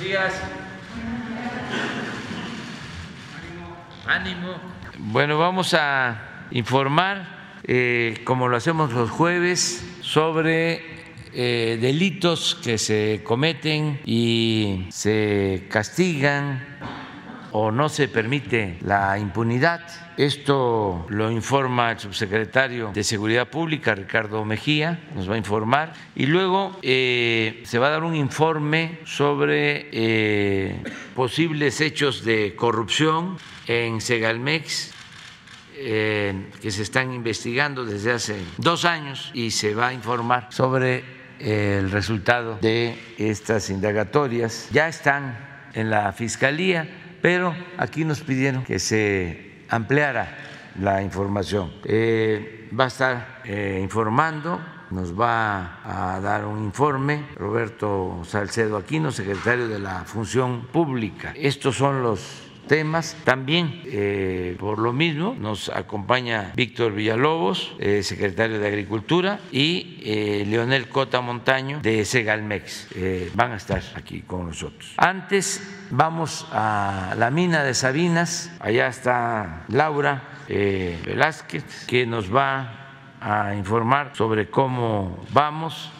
Días. Ánimo. Bueno, vamos a informar, eh, como lo hacemos los jueves, sobre eh, delitos que se cometen y se castigan o no se permite la impunidad. Esto lo informa el subsecretario de Seguridad Pública, Ricardo Mejía, nos va a informar. Y luego eh, se va a dar un informe sobre eh, posibles hechos de corrupción en Segalmex eh, que se están investigando desde hace dos años y se va a informar sobre el resultado de estas indagatorias. Ya están en la Fiscalía pero aquí nos pidieron que se ampliara la información. Eh, va a estar eh, informando, nos va a dar un informe Roberto Salcedo Aquino, secretario de la Función Pública. Estos son los temas. También, eh, por lo mismo, nos acompaña Víctor Villalobos, secretario de Agricultura, y eh, Leonel Cota Montaño de Segalmex. van a estar aquí con nosotros. Antes, vamos a la mina de Sabinas. Allá está Laura Velázquez, que nos va a informar sobre cómo vamos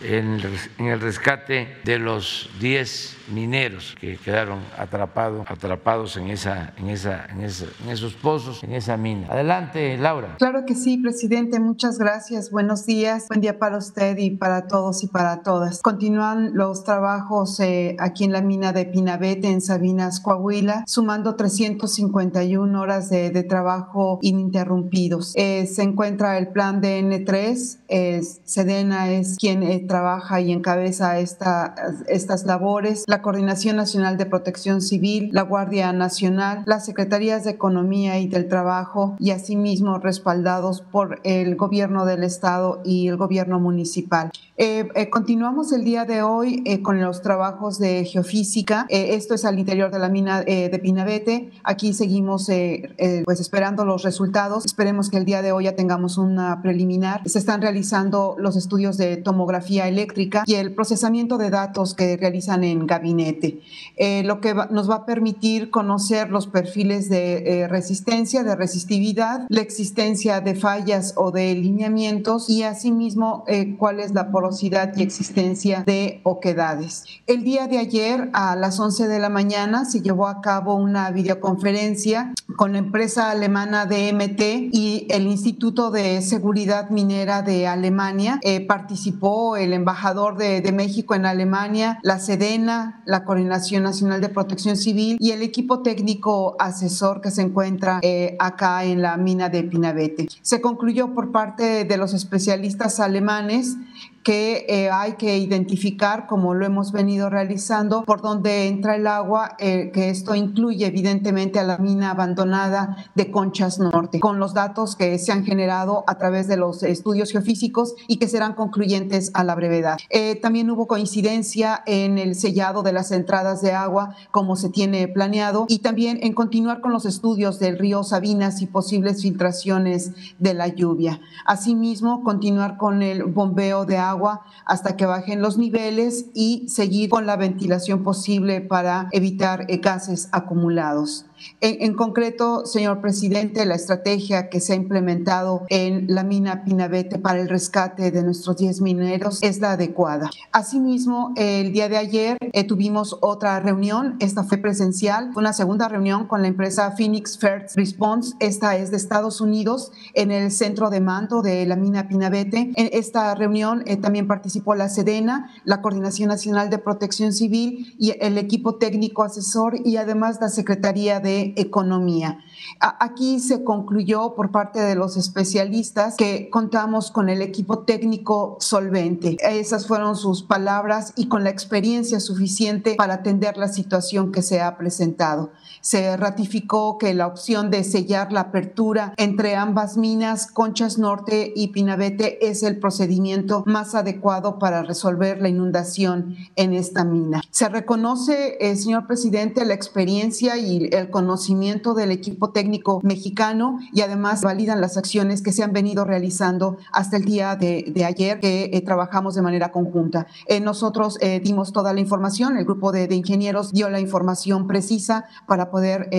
en el rescate de los 10 mineros que quedaron atrapados, atrapados en, esa, en, esa, en, esos pozos, en esa mina. Adelante, Laura. Claro que sí, presidente. Muchas gracias. Buenos días. Buen día para usted y para todos y para todas. Continúan los trabajos eh, aquí en la mina de Pinabete, en Sabinas, Coahuila, sumando 351 horas de, trabajo ininterrumpidos. Eh, se encuentra el plan de N3. Sedena es quien eh, trabaja y encabeza esta, estas labores. La Coordinación Nacional de Protección Civil, la Guardia Nacional, las Secretarías de Economía y del Trabajo y asimismo respaldados por el gobierno del Estado y el gobierno municipal. Eh, eh, continuamos el día de hoy eh, con los trabajos de geofísica. esto es al interior de la mina de Pinabete. Aquí seguimos pues esperando los resultados. Esperemos que el día de hoy ya tengamos una preliminar. Se están realizando los estudios de tomografía eléctrica y el procesamiento de datos que realizan en gabinete, lo que nos va a permitir conocer los perfiles de resistencia, de resistividad, la existencia de fallas o de lineamientos y asimismo cuál es la porosidad y existencia de oquedades. El día de ayer a las 11 de la mañana se llevó a cabo una videoconferencia con la empresa alemana DMT y el Instituto de Seguridad Minera de Alemania. Eh, participó el embajador de, México en Alemania, la Sedena, la Coordinación Nacional de Protección Civil y el equipo técnico asesor que se encuentra eh, acá en la mina de Pinabete. Se concluyó por parte de los especialistas alemanes que eh, hay que identificar, como lo hemos venido realizando, por dónde entra el agua, eh, que esto incluye evidentemente a la mina abandonada de Conchas Norte, con los datos que se han generado a través de los estudios geofísicos y que serán concluyentes a la brevedad. Eh, también hubo coincidencia en el sellado de las entradas de agua, como se tiene planeado, y también en continuar con los estudios del río Sabinas y posibles filtraciones de la lluvia. Asimismo, continuar con el bombeo de agua agua hasta que bajen los niveles y seguir con la ventilación posible para evitar eh, gases acumulados. En, concreto, señor presidente, la estrategia que se ha implementado en la mina Pinabete para el rescate de nuestros 10 mineros es la adecuada. Asimismo, el día de ayer eh, tuvimos otra reunión, esta fue presencial, una segunda reunión con la empresa Phoenix First Response, esta es de Estados Unidos, en el centro de mando de la mina Pinabete. En esta reunión eh, también participó la Sedena, la Coordinación Nacional de Protección Civil y el equipo técnico asesor y además la Secretaría de Economía. Aquí se concluyó por parte de los especialistas que contamos con el equipo técnico solvente. Esas fueron sus palabras y con la experiencia suficiente para atender la situación que se ha presentado. Se ratificó que la opción de sellar la apertura entre ambas minas, Conchas Norte y Pinabete, es el procedimiento más adecuado para resolver la inundación en esta mina. Se reconoce, eh, señor presidente, la experiencia y el conocimiento del equipo técnico mexicano y además validan las acciones que se han venido realizando hasta el día de, ayer que eh, trabajamos de manera conjunta. Eh, nosotros eh, dimos toda la información, el grupo de, ingenieros dio la información precisa para poder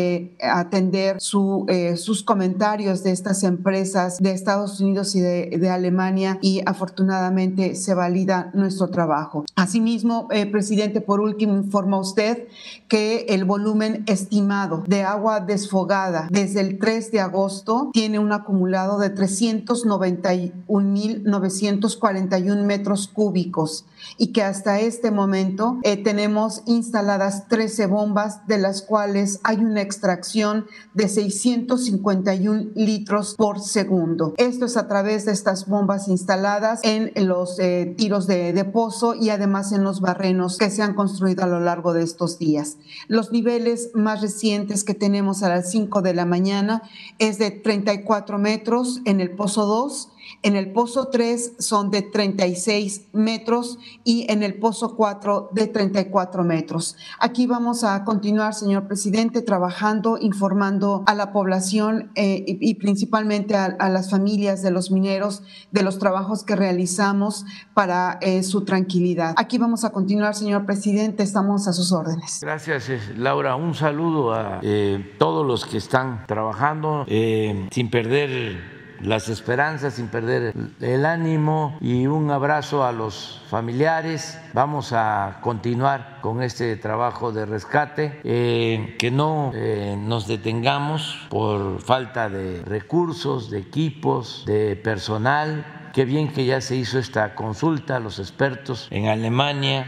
atender su, sus comentarios de estas empresas de Estados Unidos y de, de Alemania y afortunadamente se valida nuestro trabajo. Asimismo, presidente, por último, informa usted que el volumen estimado de agua desfogada desde el 3 de agosto tiene un acumulado de 391.941 metros cúbicos y que hasta este momento eh, tenemos instaladas 13 bombas, de las cuales hay una extracción de 651 litros por segundo. Esto es a través de estas bombas instaladas en los eh, tiros de, de pozo y además en los barrenos que se han construido a lo largo de estos días. Los niveles más recientes que tenemos a las 5 de la mañana es de 34 metros en el pozo 2 en el pozo 3 son de 36 metros y en el pozo 4 de 34 metros. Aquí vamos a continuar, señor presidente, trabajando, informando a la población eh, y, principalmente a, las familias de los mineros de los trabajos que realizamos para eh, su tranquilidad. Aquí vamos a continuar, señor presidente, estamos a sus órdenes. Gracias, Laura. Un saludo a eh, todos los que están trabajando sin perder las esperanzas, sin perder el ánimo y un abrazo a los familiares. Vamos a continuar con este trabajo de rescate, eh, que no eh, nos detengamos por falta de recursos, de equipos, de personal. Qué bien que ya se hizo esta consulta a los expertos en Alemania,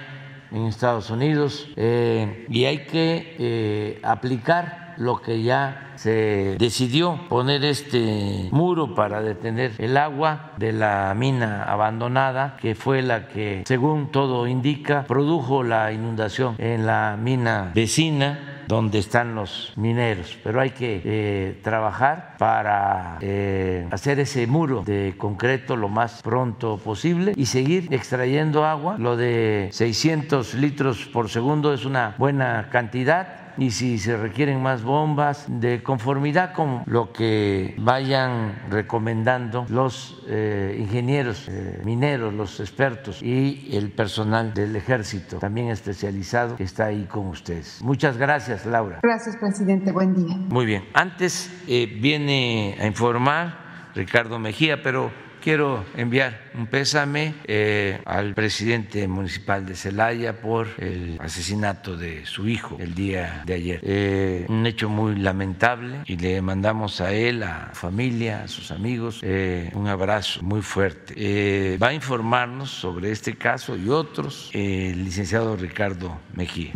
en Estados Unidos, eh, y hay que aplicar lo que ya se decidió poner este muro para detener el agua de la mina abandonada, que fue la que, según todo indica, produjo la inundación en la mina vecina donde están los mineros, pero hay que eh, trabajar para eh, hacer ese muro de concreto lo más pronto posible y seguir extrayendo agua. Lo de 600 litros por segundo es una buena cantidad y si se requieren más bombas, de conformidad con lo que vayan recomendando los eh, ingenieros eh, mineros, los expertos y el personal del ejército, también especializado, que está ahí con ustedes. Muchas gracias, Laura. Gracias, presidente. Buen día. Muy bien. Antes eh, viene a informar Ricardo Mejía, pero Quiero enviar un pésame eh, al presidente municipal de Celaya por el asesinato de su hijo el día de ayer. Eh, un hecho muy lamentable y le mandamos a él, a familia, a sus amigos, eh, un abrazo muy fuerte. va a informarnos sobre este caso y otros el licenciado Ricardo Mejía.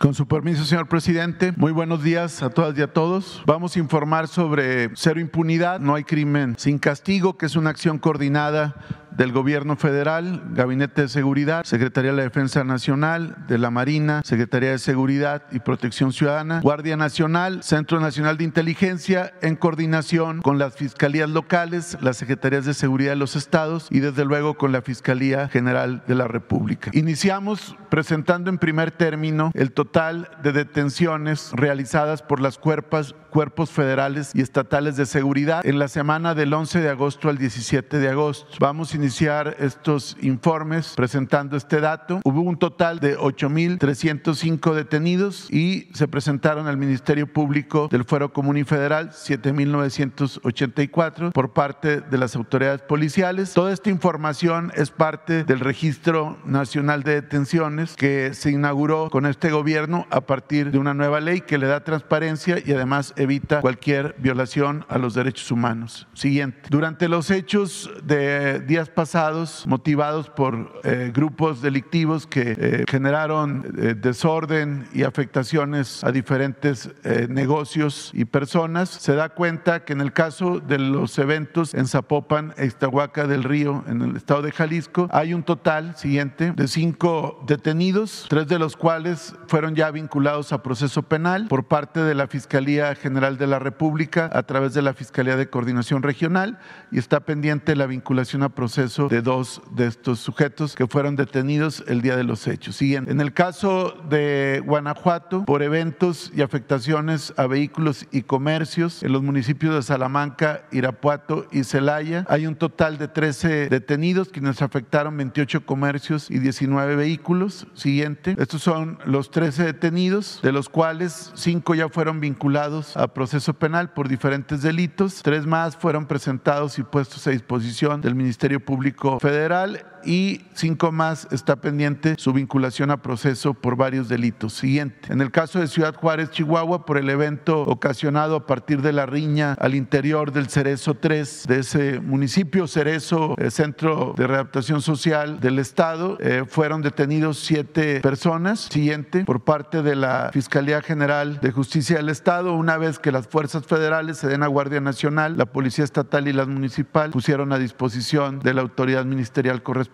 Con su permiso, señor presidente, muy buenos días a todas y a todos. Vamos a informar sobre cero impunidad, no hay crimen sin castigo, que es una acción coordinada del Gobierno Federal, Gabinete de Seguridad, Secretaría de la Defensa Nacional, de la Marina, Secretaría de Seguridad y Protección Ciudadana, Guardia Nacional, Centro Nacional de Inteligencia, en coordinación con las fiscalías locales, las Secretarías de Seguridad de los estados y desde luego con la Fiscalía General de la República. Iniciamos presentando en primer término el total de detenciones realizadas por las cuerpas, cuerpos federales y estatales de seguridad en la semana del 11 de agosto al 17 de agosto. Vamos a iniciar estos informes presentando este dato. Hubo un total de 8.305 detenidos y se presentaron al Ministerio Público del Fuero Común y Federal 7.984 por parte de las autoridades policiales. Toda esta información es parte del Registro Nacional de Detenciones que se inauguró con este gobierno a partir de una nueva ley que le da transparencia y además evita cualquier violación a los derechos humanos. Siguiente. Durante los hechos de días pasados motivados por eh, grupos delictivos que eh, generaron eh, desorden y afectaciones a diferentes negocios y personas. Se da cuenta que en el caso de los eventos en Zapopan, Ixtahuaca del Río, en el estado de Jalisco, hay un total siguiente de cinco detenidos, tres de los cuales fueron ya vinculados a proceso penal por parte de la Fiscalía General de la República a través de la Fiscalía de Coordinación Regional y está pendiente la vinculación a proceso de dos de estos sujetos que fueron detenidos el día de los hechos. Siguiente. En el caso de Guanajuato, por eventos y afectaciones a vehículos y comercios en los municipios de Salamanca, Irapuato y Celaya, hay un total de 13 detenidos quienes afectaron 28 comercios y 19 vehículos. Siguiente. Estos son los 13 detenidos, de los cuales 5 ya fueron vinculados a proceso penal por diferentes delitos. Tres más fueron presentados y puestos a disposición del Ministerio Público Federal y cinco más está pendiente su vinculación a proceso por varios delitos. Siguiente. En el caso de Ciudad Juárez, Chihuahua, por el evento ocasionado a partir de la riña al interior del Cerezo 3 de ese municipio, Cerezo, eh, Centro de Readaptación Social del Estado, eh, fueron detenidos siete personas. Siguiente. Por parte de la Fiscalía General de Justicia del Estado, una vez que las fuerzas federales, se den a Guardia Nacional, la Policía Estatal y la Municipal pusieron a disposición de la autoridad ministerial correspondiente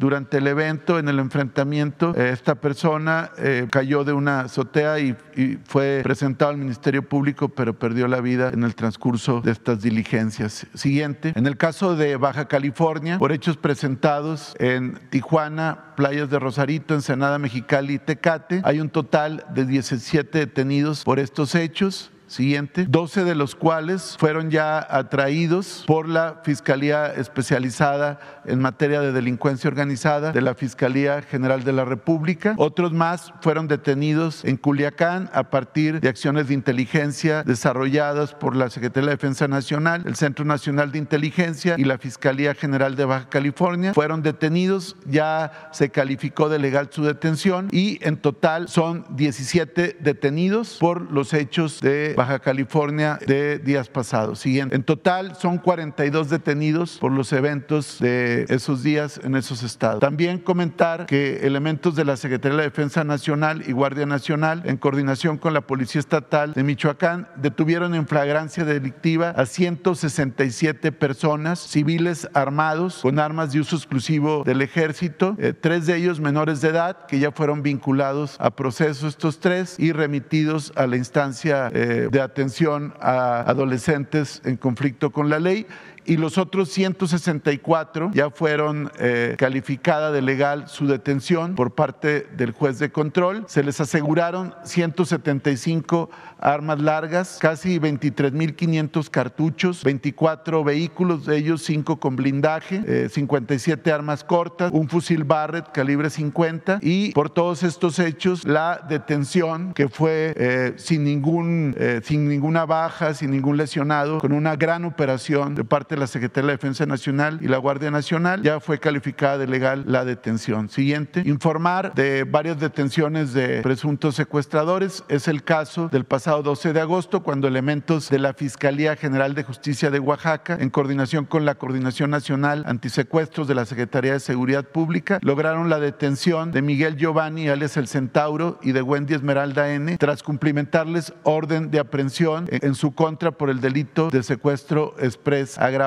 durante el evento, en el enfrentamiento, eh, esta persona eh, cayó de una azotea y, y, fue presentado al Ministerio Público, pero perdió la vida en el transcurso de estas diligencias. Siguiente, en el caso de Baja California, por hechos presentados en Tijuana, playas de Rosarito, Ensenada, Mexicali y Tecate, hay un total de 17 detenidos por estos hechos siguiente, 12 de los cuales fueron ya atraídos por la Fiscalía Especializada en materia de delincuencia organizada de la Fiscalía General de la República. Otros más fueron detenidos en Culiacán a partir de acciones de inteligencia desarrolladas por la Secretaría de Defensa Nacional, el Centro Nacional de Inteligencia y la Fiscalía General de Baja California. Fueron detenidos, ya se calificó de legal su detención y en total son 17 detenidos por los hechos de Baja California de días pasados. Siguiente. En total son 42 detenidos por los eventos de esos días en esos estados. También comentar que elementos de la Secretaría de la Defensa Nacional y Guardia Nacional, en coordinación con la Policía Estatal de Michoacán, detuvieron en flagrancia delictiva a 167 personas civiles armados con armas de uso exclusivo del ejército, eh, tres de ellos menores de edad que ya fueron vinculados a proceso estos tres y remitidos a la instancia eh, de atención a adolescentes en conflicto con la ley y los otros 164 ya fueron eh, calificada de legal su detención por parte del juez de control. Se les aseguraron 175 armas largas, casi 23.500 cartuchos, 24 vehículos, de ellos 5 con blindaje, eh, 57 armas cortas, un fusil Barrett calibre 50 y por todos estos hechos la detención que fue eh, sin, ningún, eh, sin ninguna baja, sin ningún lesionado, con una gran operación de parte de la Secretaría de Defensa Nacional y la Guardia Nacional, ya fue calificada de legal la detención. Siguiente, informar de varias detenciones de presuntos secuestradores. Es el caso del pasado 12 de agosto, cuando elementos de la Fiscalía General de Justicia de Oaxaca, en coordinación con la Coordinación Nacional Antisecuestros de la Secretaría de Seguridad Pública, lograron la detención de Miguel Giovanni, alias El Centauro, y de Wendy Esmeralda N, tras cumplimentarles orden de aprehensión en su contra por el delito de secuestro express agravado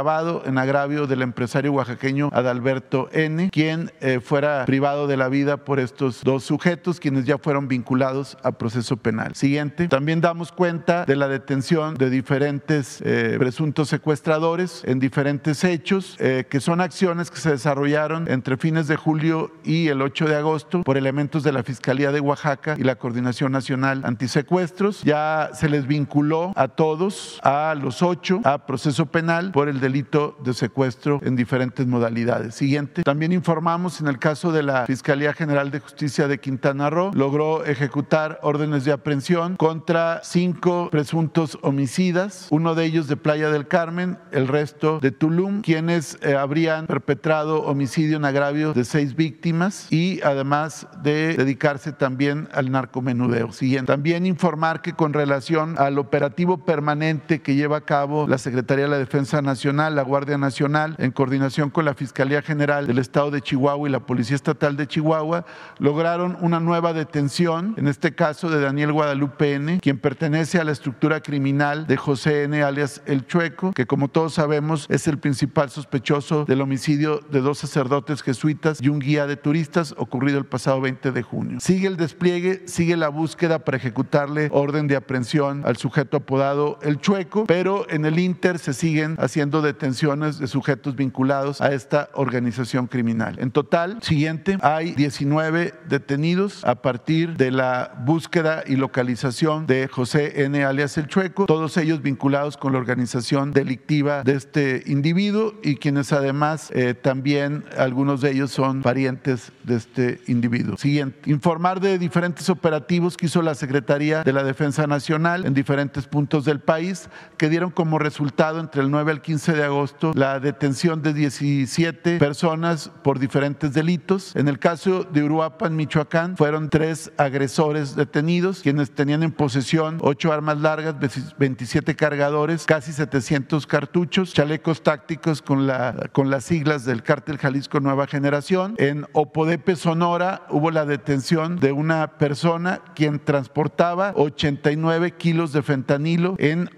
en agravio del empresario oaxaqueño Adalberto N, quien eh, fuera privado de la vida por estos dos sujetos, quienes ya fueron vinculados a proceso penal. Siguiente, también damos cuenta de la detención de diferentes eh, presuntos secuestradores en diferentes hechos, eh, que son acciones que se desarrollaron entre fines de julio y el 8 de agosto por elementos de la Fiscalía de Oaxaca y la Coordinación Nacional Antisecuestros. Ya se les vinculó a todos, a los ocho, a proceso penal por el delito de secuestro en diferentes modalidades. Siguiente. También informamos en el caso de la Fiscalía General de Justicia de Quintana Roo, logró ejecutar órdenes de aprehensión contra cinco presuntos homicidas, uno de ellos de Playa del Carmen, el resto de Tulum, quienes eh, habrían perpetrado homicidio en agravio de seis víctimas y además de dedicarse también al narcomenudeo. Siguiente. También informar que con relación al operativo permanente que lleva a cabo la Secretaría de la Defensa Nacional, la Guardia Nacional, en coordinación con la Fiscalía General del Estado de Chihuahua y la Policía Estatal de Chihuahua, lograron una nueva detención, en este caso de Daniel Guadalupe N., quien pertenece a la estructura criminal de José N., alias El Chueco, que como todos sabemos es el principal sospechoso del homicidio de dos sacerdotes jesuitas y un guía de turistas ocurrido el pasado 20 de junio. Sigue el despliegue, sigue la búsqueda para ejecutarle orden de aprehensión al sujeto apodado El Chueco, pero en el Inter se siguen haciendo detenciones de sujetos vinculados a esta organización criminal. En total, siguiente, hay 19 detenidos a partir de la búsqueda y localización de José N. alias El Chueco, todos ellos vinculados con la organización delictiva de este individuo y quienes además eh, también algunos de ellos son parientes de este individuo. Siguiente, informar de diferentes operativos que hizo la Secretaría de la Defensa Nacional en diferentes puntos del país que dieron como resultado entre el 9 al 15 de agosto la detención de 17 personas por diferentes delitos. En el caso de Uruapan, Michoacán, fueron tres agresores detenidos, quienes tenían en posesión ocho armas largas, 27 cargadores, casi 700 cartuchos, chalecos tácticos con, la, con las siglas del cártel Jalisco Nueva Generación. En Opodepe, Sonora, hubo la detención de una persona quien transportaba 89 kilos de fentanilo en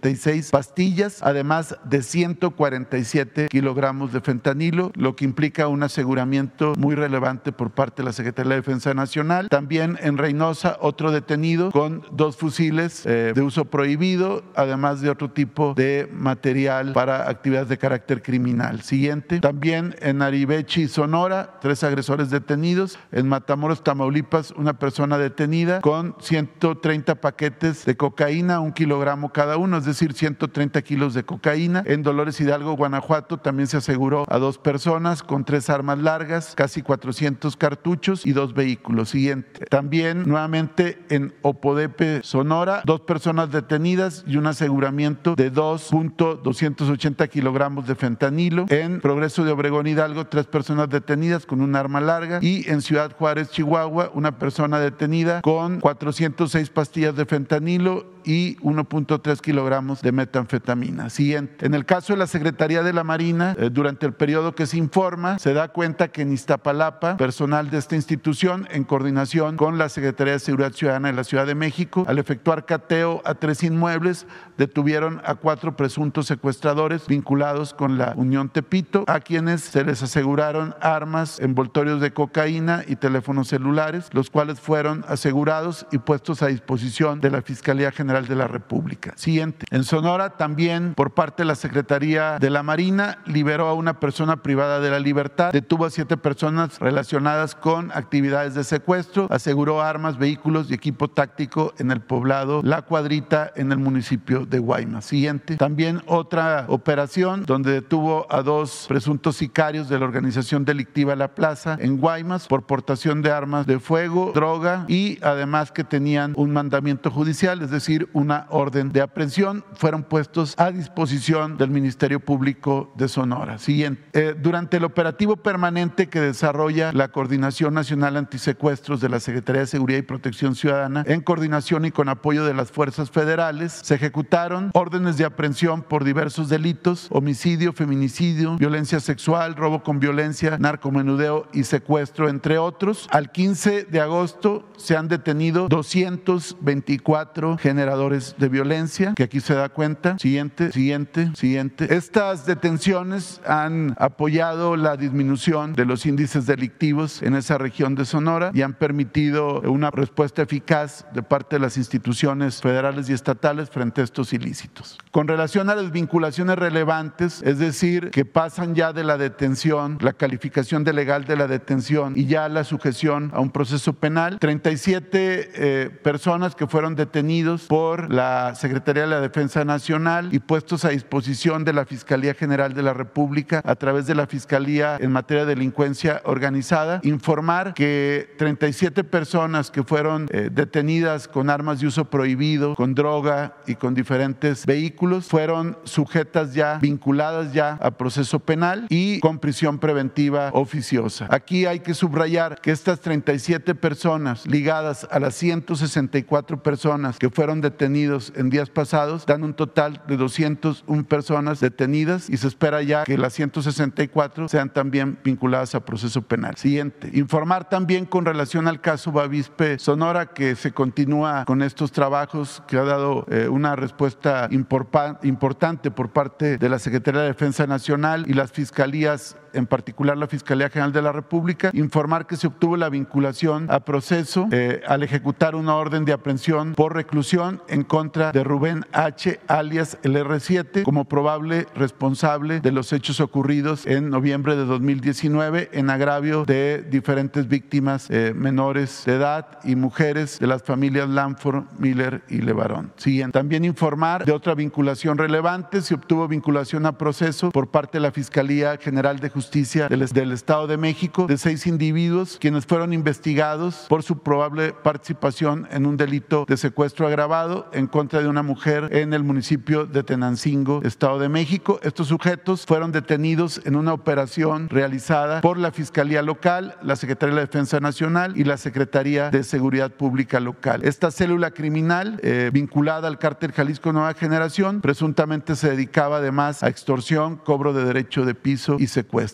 816.486 pastillas, además de 147 kilogramos de fentanilo, lo que implica un aseguramiento muy relevante por parte de la Secretaría de Defensa Nacional. También en Reynosa, otro detenido con dos fusiles eh, de uso prohibido, además de otro tipo de material para actividades de carácter criminal. Siguiente. También en Aribechi, Sonora, tres agresores detenidos. En Matamoros, Tamaulipas, una persona detenida con 130 paquetes de cocaína, un kilogramo cada uno, es decir, 130 kilos de cocaína. En Dolores Hidalgo, Guanajuato, también se aseguró a dos personas con tres armas largas, casi 400 cartuchos y dos vehículos. Siguiente. También nuevamente en Opodepe, Sonora, dos personas detenidas y un aseguramiento de 2.280 kilogramos de fentanilo. En Progreso de Obregón Hidalgo, tres personas detenidas con un arma larga. Y en Ciudad Juárez, Chihuahua, una persona detenida con 406 pastillas de fentanilo y 1.3 kilogramos de metanfetamina. Siguiente. En el caso de la Secretaría de la Marina, eh, durante el periodo que se informa, se da cuenta que en Iztapalapa, personal de esta institución, en coordinación con la Secretaría de Seguridad Ciudadana de la Ciudad de México, al efectuar cateo a tres inmuebles, detuvieron a cuatro presuntos secuestradores vinculados con la Unión Tepito, a quienes se les aseguraron armas, envoltorios de cocaína y teléfonos celulares, los cuales fueron asegurados y puestos a disposición de la Fiscalía General de la República. Siguiente. En Sonora también por parte de la Secretaría de la Marina liberó a una persona privada de la libertad, detuvo a siete personas relacionadas con actividades de secuestro, aseguró armas, vehículos y equipo táctico en el poblado La Cuadrita en el municipio de Guaymas. Siguiente. También otra operación donde detuvo a dos presuntos sicarios de la organización delictiva La Plaza en Guaymas por portación de armas de fuego, droga y además que tenían un mandamiento judicial, es decir, una orden de aprehensión, fueron puestos a disposición del Ministerio Público de Sonora. Siguiente. Eh, durante el operativo permanente que desarrolla la Coordinación Nacional Antisecuestros de la Secretaría de Seguridad y Protección Ciudadana, en coordinación y con apoyo de las fuerzas federales, se ejecutaron órdenes de aprehensión por diversos delitos, homicidio, feminicidio, violencia sexual, robo con violencia, narcomenudeo y secuestro, entre otros. Al 15 de agosto se han detenido 224 generales de violencia, que aquí se da cuenta. Siguiente, siguiente, siguiente. Estas detenciones han apoyado la disminución de los índices delictivos en esa región de Sonora y han permitido una respuesta eficaz de parte de las instituciones federales y estatales frente a estos ilícitos. Con relación a las vinculaciones relevantes, es decir, que pasan ya de la detención, la calificación de legal de la detención y ya la sujeción a un proceso penal, 37 eh, personas que fueron detenidos por la Secretaría de la Defensa Nacional y puestos a disposición de la Fiscalía General de la República a través de la Fiscalía en materia de delincuencia organizada, informar que 37 personas que fueron eh, detenidas con armas de uso prohibido, con droga y con diferentes vehículos, fueron sujetas ya, vinculadas ya a proceso penal y con prisión preventiva oficiosa. Aquí hay que subrayar que estas 37 personas ligadas a las 164 personas que fueron detenidos en días pasados, dan un total de 201 personas detenidas y se espera ya que las 164 sean también vinculadas a proceso penal. Siguiente, informar también con relación al caso Bavispe Sonora que se continúa con estos trabajos, que ha dado eh, una respuesta importante por parte de la Secretaría de Defensa Nacional y las fiscalías en particular la Fiscalía General de la República, informar que se obtuvo la vinculación a proceso eh, al ejecutar una orden de aprehensión por reclusión en contra de Rubén H., alias el R7, como probable responsable de los hechos ocurridos en noviembre de 2019 en agravio de diferentes víctimas eh, menores de edad y mujeres de las familias Lanford, Miller y Levarón. Siguiente. También informar de otra vinculación relevante. Se obtuvo vinculación a proceso por parte de la Fiscalía General de Justicia del, del Estado de México de seis individuos quienes fueron investigados por su probable participación en un delito de secuestro agravado en contra de una mujer en el municipio de Tenancingo, Estado de México. Estos sujetos fueron detenidos en una operación realizada por la Fiscalía Local, la Secretaría de la Defensa Nacional y la Secretaría de Seguridad Pública Local. Esta célula criminal eh, vinculada al cártel Jalisco Nueva Generación presuntamente se dedicaba además a extorsión, cobro de derecho de piso y secuestro.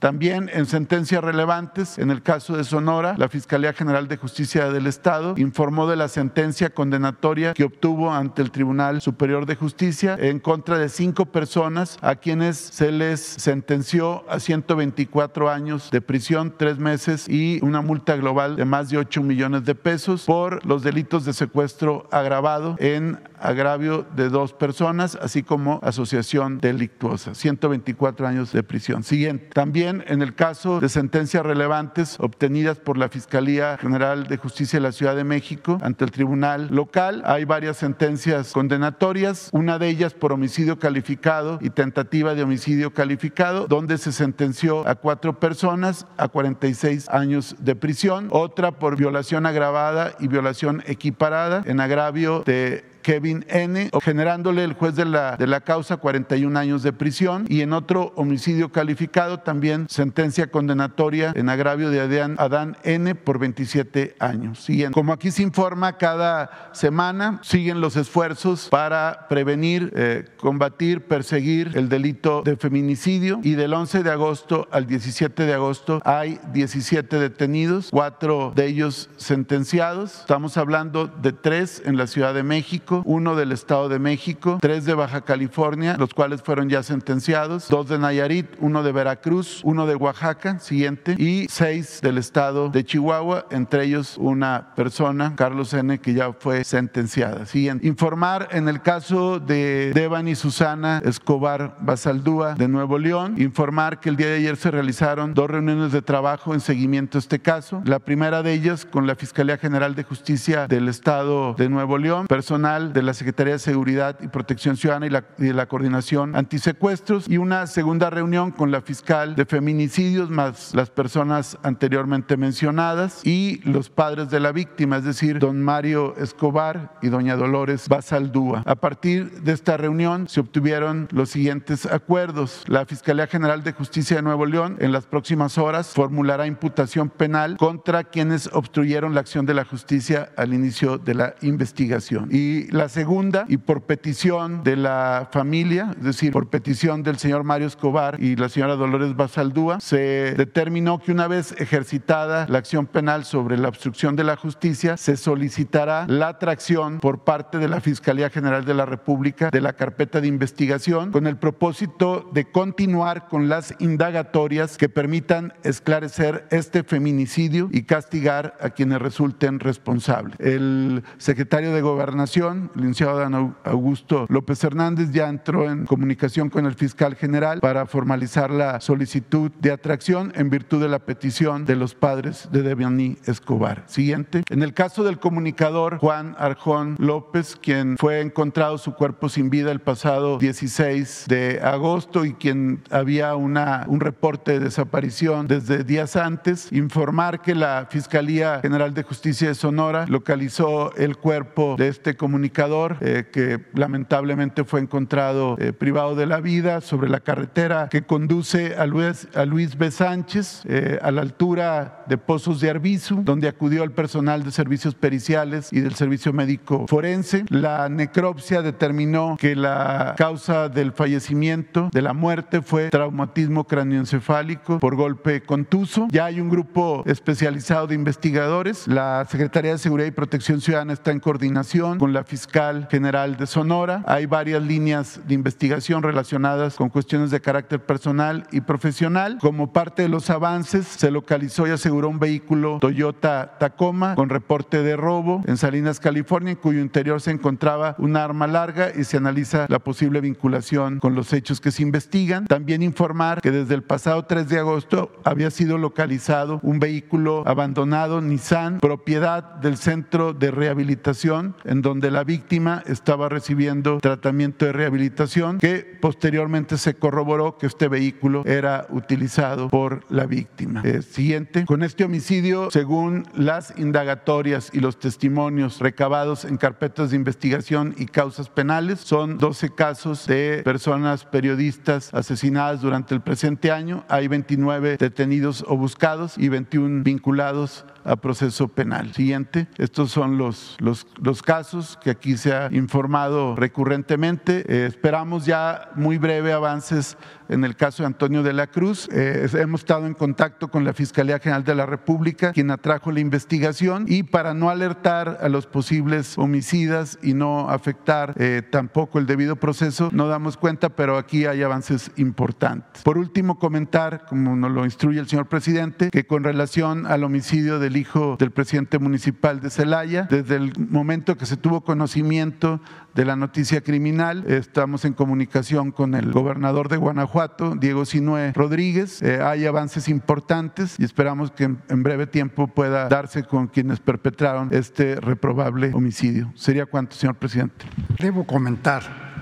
También en sentencias relevantes, en el caso de Sonora, la Fiscalía General de Justicia del Estado informó de la sentencia condenatoria que obtuvo ante el Tribunal Superior de Justicia en contra de cinco personas a quienes se les sentenció a 124 años de prisión, tres meses y una multa global de más de 8 millones de pesos por los delitos de secuestro agravado en agravio de dos personas, así como asociación delictuosa. 124 años de prisión. Siguiente. También en el caso de sentencias relevantes obtenidas por la Fiscalía General de Justicia de la Ciudad de México ante el Tribunal Local, hay varias sentencias condenatorias, una de ellas por homicidio calificado y tentativa de homicidio calificado, donde se sentenció a cuatro personas a 46 años de prisión, otra por violación agravada y violación equiparada en agravio de Kevin N., generándole el juez de la, de la causa 41 años de prisión y en otro homicidio calificado también sentencia condenatoria en agravio de Adán, Adán N. por 27 años. Siguiente. Como aquí se informa cada semana, siguen los esfuerzos para prevenir, eh, combatir, perseguir el delito de feminicidio y del 11 de agosto al 17 de agosto hay 17 detenidos, cuatro de ellos sentenciados. Estamos hablando de tres en la Ciudad de México uno del Estado de México, tres de Baja California, los cuales fueron ya sentenciados, dos de Nayarit, uno de Veracruz, uno de Oaxaca, siguiente, y seis del Estado de Chihuahua, entre ellos una persona, Carlos N., que ya fue sentenciada. Siguiente. Informar en el caso de Devan y Susana Escobar Basaldúa de Nuevo León, informar que el día de ayer se realizaron dos reuniones de trabajo en seguimiento a este caso. La primera de ellas con la Fiscalía General de Justicia del Estado de Nuevo León, personal de la Secretaría de Seguridad y Protección Ciudadana y, la, de la Coordinación Antisecuestros y una segunda reunión con la fiscal de feminicidios más las personas anteriormente mencionadas y los padres de la víctima, es decir, don Mario Escobar y doña Dolores Basaldúa. A partir de esta reunión se obtuvieron los siguientes acuerdos. La Fiscalía General de Justicia de Nuevo León en las próximas horas formulará imputación penal contra quienes obstruyeron la acción de la justicia al inicio de la investigación. Y la segunda, y por petición de la familia, es decir, por petición del señor Mario Escobar y la señora Dolores Basaldúa, se determinó que una vez ejercitada la acción penal sobre la obstrucción de la justicia, se solicitará la atracción por parte de la Fiscalía General de la República de la carpeta de investigación con el propósito de continuar con las indagatorias que permitan esclarecer este feminicidio y castigar a quienes resulten responsables. El secretario de Gobernación licenciado Dan Augusto López Hernández ya entró en comunicación con el fiscal general para formalizar la solicitud de atracción en virtud de la petición de los padres de Debianí Escobar. Siguiente. En el caso del comunicador Juan Arjón López, quien fue encontrado su cuerpo sin vida el pasado 16 de agosto y quien había una, un reporte de desaparición desde días antes, informar que la Fiscalía General de Justicia de Sonora localizó el cuerpo de este comunicador eh, que lamentablemente fue encontrado eh, privado de la vida sobre la carretera que conduce a Luis, a Luis B. Sánchez eh, a la altura de Pozos de Arbizu, donde acudió el personal de servicios periciales y del servicio médico forense. La necropsia determinó que la causa del fallecimiento, de la muerte, fue traumatismo cráneoencefálico por golpe contuso. Ya hay un grupo especializado de investigadores. La Secretaría de Seguridad y Protección Ciudadana está en coordinación con la Fiscalía fiscal general de Sonora. Hay varias líneas de investigación relacionadas con cuestiones de carácter personal y profesional. Como parte de los avances, se localizó y aseguró un vehículo Toyota Tacoma con reporte de robo en Salinas, California, en cuyo interior se encontraba un arma larga y se analiza la posible vinculación con los hechos que se investigan. También informar que desde el pasado 3 de agosto había sido localizado un vehículo abandonado Nissan, propiedad del centro de rehabilitación, en donde la víctima estaba recibiendo tratamiento de rehabilitación, que posteriormente se corroboró que este vehículo era utilizado por la víctima. Eh, siguiente. Con este homicidio, según las indagatorias y los testimonios recabados en carpetas de investigación y causas penales, son 12 casos de personas periodistas asesinadas durante el presente año. Hay 29 detenidos o buscados y 21 vinculados a proceso penal. Siguiente, estos son los, los, los casos que aquí se ha informado recurrentemente. Eh, esperamos ya muy breve avances en el caso de Antonio de la Cruz. Eh, hemos estado en contacto con la Fiscalía General de la República, quien atrajo la investigación, y para no alertar a los posibles homicidas y no afectar eh, tampoco el debido proceso, no damos cuenta, pero aquí hay avances importantes. Por último, comentar, como nos lo instruye el señor presidente, que con relación al homicidio del hijo del presidente municipal de Celaya, desde el momento que se tuvo conocimiento de la noticia criminal, estamos en comunicación con el gobernador de Guanajuato, Diego Sinue Rodríguez. Eh, hay avances importantes y esperamos que en, breve tiempo pueda darse con quienes perpetraron este reprobable homicidio. ¿Sería cuánto, señor presidente? Debo comentar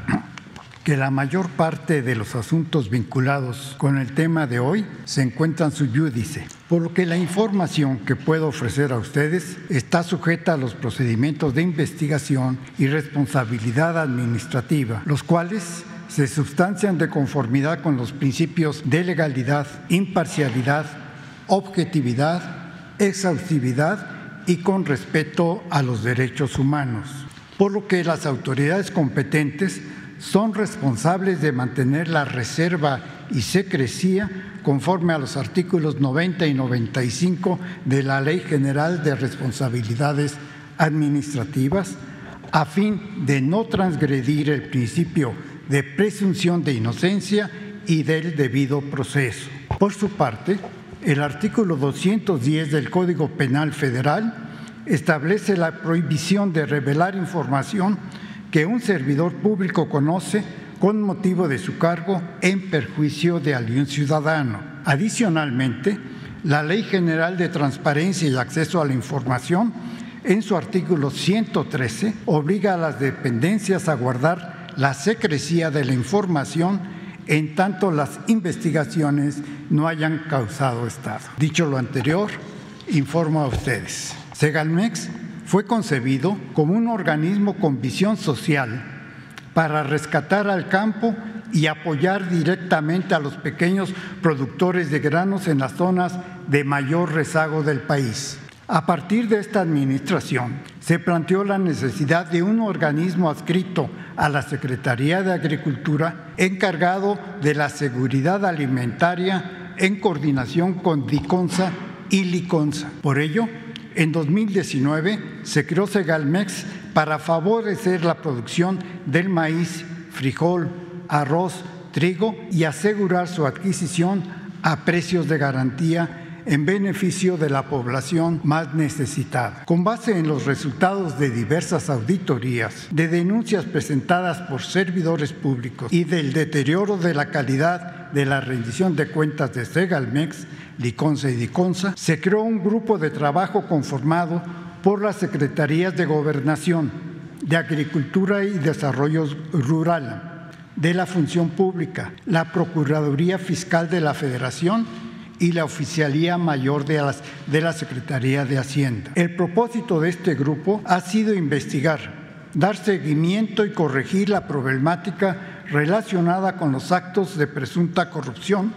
que la mayor parte de los asuntos vinculados con el tema de hoy se encuentran su judice, por lo que la información que puedo ofrecer a ustedes está sujeta a los procedimientos de investigación y responsabilidad administrativa, los cuales se sustancian de conformidad con los principios de legalidad, imparcialidad, objetividad, exhaustividad y con respeto a los derechos humanos. Por lo que las autoridades competentes son responsables de mantener la reserva y secrecía conforme a los artículos 90 y 95 de la Ley General de Responsabilidades Administrativas, a fin de no transgredir el principio de presunción de inocencia y del debido proceso. Por su parte, el artículo 210 del Código Penal Federal establece la prohibición de revelar información que un servidor público conoce con motivo de su cargo en perjuicio de algún ciudadano. Adicionalmente, la Ley General de Transparencia y Acceso a la Información, en su artículo 113, obliga a las dependencias a guardar la secrecía de la información en tanto las investigaciones no hayan causado estado. Dicho lo anterior, informo a ustedes. Segalmex fue concebido como un organismo con visión social para rescatar al campo y apoyar directamente a los pequeños productores de granos en las zonas de mayor rezago del país. A partir de esta administración se planteó la necesidad de un organismo adscrito a la Secretaría de Agricultura encargado de la seguridad alimentaria en coordinación con DICONSA y LICONSA. Por ello, en 2019 se creó Segalmex para favorecer la producción del maíz, frijol, arroz, trigo y asegurar su adquisición a precios de garantía en beneficio de la población más necesitada. Con base en los resultados de diversas auditorías, de denuncias presentadas por servidores públicos y del deterioro de la calidad de la rendición de cuentas de Segalmex, Liconza y Diconsa, se creó un grupo de trabajo conformado por las Secretarías de Gobernación, de Agricultura y Desarrollo Rural, de la Función Pública, la Procuraduría Fiscal de la Federación y la Oficialía Mayor de, de la Secretaría de Hacienda. El propósito de este grupo ha sido investigar, dar seguimiento y corregir la problemática relacionada con los actos de presunta corrupción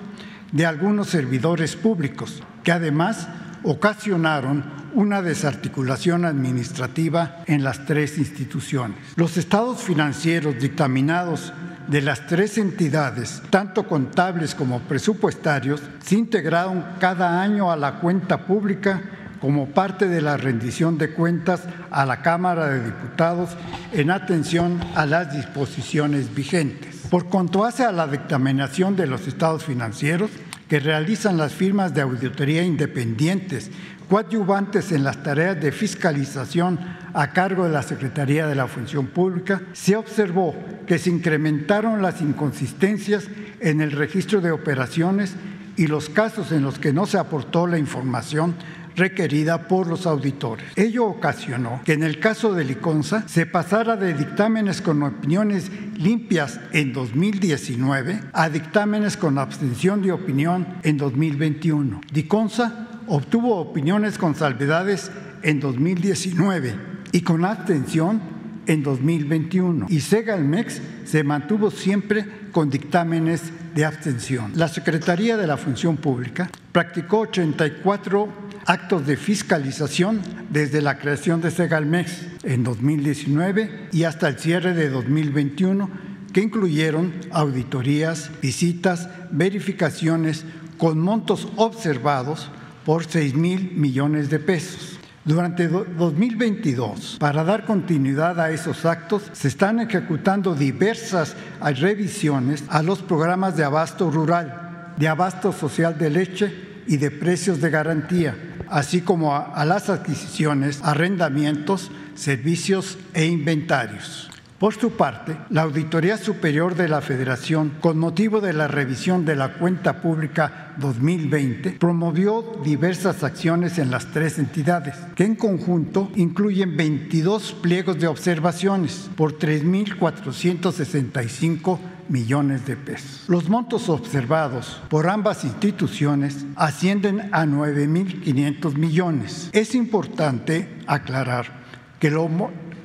de algunos servidores públicos, que además ocasionaron una desarticulación administrativa en las tres instituciones. Los estados financieros dictaminados de las tres entidades, tanto contables como presupuestarios, se integraron cada año a la cuenta pública como parte de la rendición de cuentas a la Cámara de Diputados en atención a las disposiciones vigentes. Por cuanto hace a la dictaminación de los estados financieros que realizan las firmas de auditoría independientes coadyuvantes en las tareas de fiscalización a cargo de la Secretaría de la Función Pública, se observó que se incrementaron las inconsistencias en el registro de operaciones y los casos en los que no se aportó la información requerida por los auditores. Ello ocasionó que en el caso de Liconza se pasara de dictámenes con opiniones limpias en 2019 a dictámenes con abstención de opinión en 2021. Liconza obtuvo opiniones con salvedades en 2019 y con abstención en 2021 y Segalmex se mantuvo siempre con dictámenes de abstención. La Secretaría de la Función Pública practicó 84 actos de fiscalización desde la creación de Segalmex en 2019 y hasta el cierre de 2021, que incluyeron auditorías, visitas, verificaciones con montos observados por 6 mil millones de pesos. Durante 2022, para dar continuidad a esos actos, se están ejecutando diversas revisiones a los programas de abasto rural, de abasto social de leche y de precios de garantía, así como a, las adquisiciones, arrendamientos, servicios e inventarios. Por su parte, la Auditoría Superior de la Federación, con motivo de la revisión de la cuenta pública 2020, promovió diversas acciones en las tres entidades, que en conjunto incluyen 22 pliegos de observaciones por 3.465 millones de pesos. Los montos observados por ambas instituciones ascienden a 9.500 millones. Es importante aclarar que lo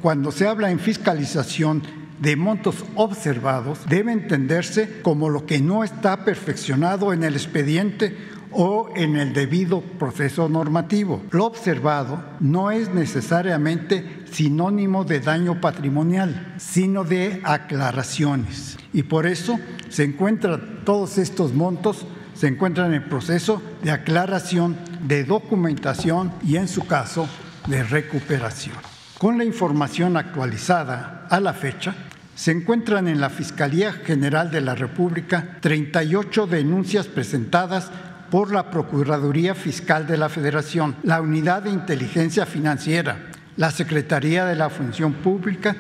cuando se habla en fiscalización de montos observados, debe entenderse como lo que no está perfeccionado en el expediente o en el debido proceso normativo. Lo observado no es necesariamente sinónimo de daño patrimonial, sino de aclaraciones. Y por eso se encuentran todos estos montos se encuentran en proceso de aclaración, de documentación y en su caso de recuperación. Con la información actualizada a la fecha, se encuentran en la Fiscalía General de la República 38 denuncias presentadas por la Procuraduría Fiscal de la Federación, la Unidad de Inteligencia Financiera, la Secretaría de la Función Pública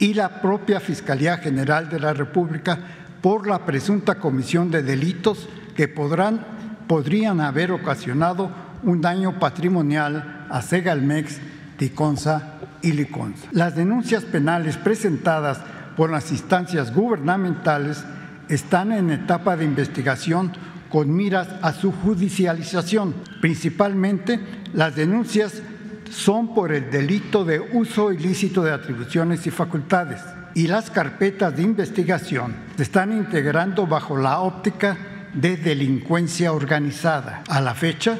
y la propia Fiscalía General de la República por la presunta comisión de delitos que podrán, podrían haber ocasionado un daño patrimonial a Segalmex, Ticonza y. Las denuncias penales presentadas por las instancias gubernamentales están en etapa de investigación con miras a su judicialización. Principalmente, las denuncias son por el delito de uso ilícito de atribuciones y facultades y las carpetas de investigación se están integrando bajo la óptica de delincuencia organizada. A la fecha,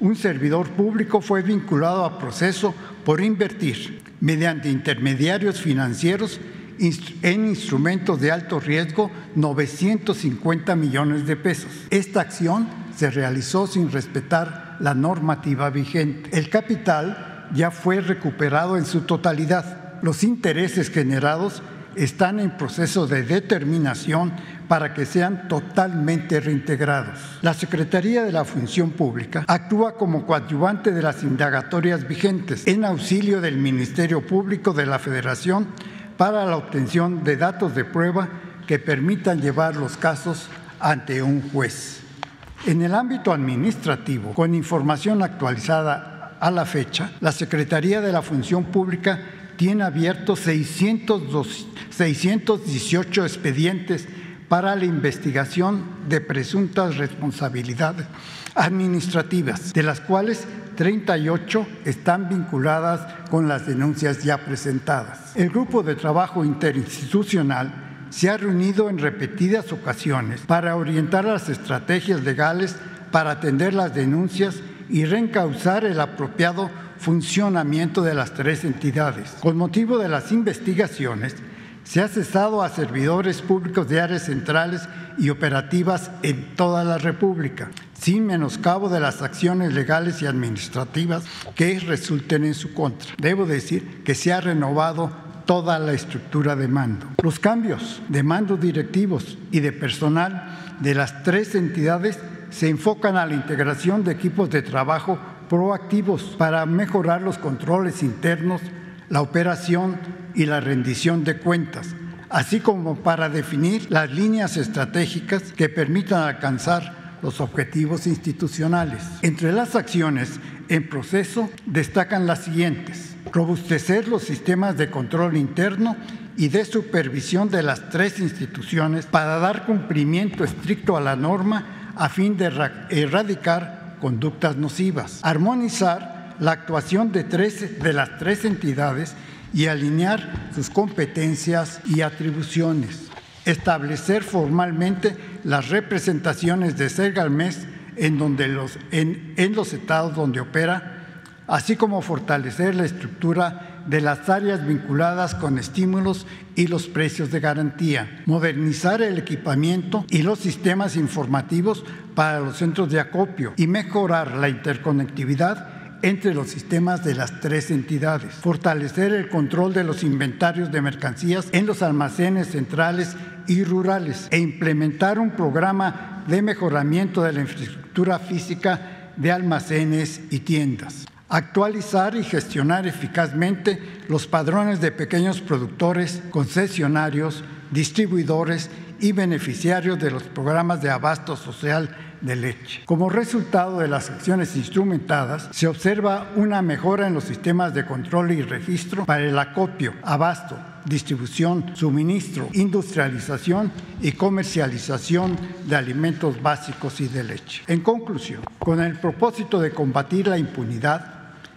un servidor público fue vinculado a proceso por invertir mediante intermediarios financieros en instrumentos de alto riesgo 950 millones de pesos. Esta acción se realizó sin respetar la normativa vigente. El capital ya fue recuperado en su totalidad. Los intereses generados están en proceso de determinación para que sean totalmente reintegrados. La Secretaría de la Función Pública actúa como coadyuvante de las indagatorias vigentes en auxilio del Ministerio Público de la Federación para la obtención de datos de prueba que permitan llevar los casos ante un juez. En el ámbito administrativo, con información actualizada a la fecha, la Secretaría de la Función Pública tiene abiertos 618 expedientes para la investigación de presuntas responsabilidades administrativas, de las cuales 38 están vinculadas con las denuncias ya presentadas. El grupo de trabajo interinstitucional se ha reunido en repetidas ocasiones para orientar las estrategias legales para atender las denuncias y reencauzar el apropiado funcionamiento de las tres entidades. Con motivo de las investigaciones, Se ha cesado a servidores públicos de áreas centrales y operativas en toda la República, sin menoscabo de las acciones legales y administrativas que resulten en su contra. Debo decir que se ha renovado toda la estructura de mando. Los cambios de mandos directivos y de personal de las tres entidades se enfocan a la integración de equipos de trabajo proactivos para mejorar los controles internos, la operación y la rendición de cuentas, así como para definir las líneas estratégicas que permitan alcanzar los objetivos institucionales. Entre las acciones en proceso destacan las siguientes. Robustecer los sistemas de control interno y de supervisión de las tres instituciones para dar cumplimiento estricto a la norma a fin de erradicar conductas nocivas. Armonizar la actuación de, tres, de las tres entidades y alinear sus competencias y atribuciones. Establecer formalmente las representaciones de Sergalmes en, donde los, en, en los estados donde opera, así como fortalecer la estructura de las áreas vinculadas con estímulos y los precios de garantía, modernizar el equipamiento y los sistemas informativos para los centros de acopio y mejorar la interconectividad entre los sistemas de las tres entidades, fortalecer el control de los inventarios de mercancías en los almacenes centrales y rurales e implementar un programa de mejoramiento de la infraestructura física de almacenes y tiendas. Actualizar y gestionar eficazmente los padrones de pequeños productores, concesionarios, distribuidores y beneficiarios de los programas de abasto social de leche. Como resultado de las acciones instrumentadas, se observa una mejora en los sistemas de control y registro para el acopio, abasto, distribución, suministro, industrialización y comercialización de alimentos básicos y de leche. En conclusión, con el propósito de combatir la impunidad,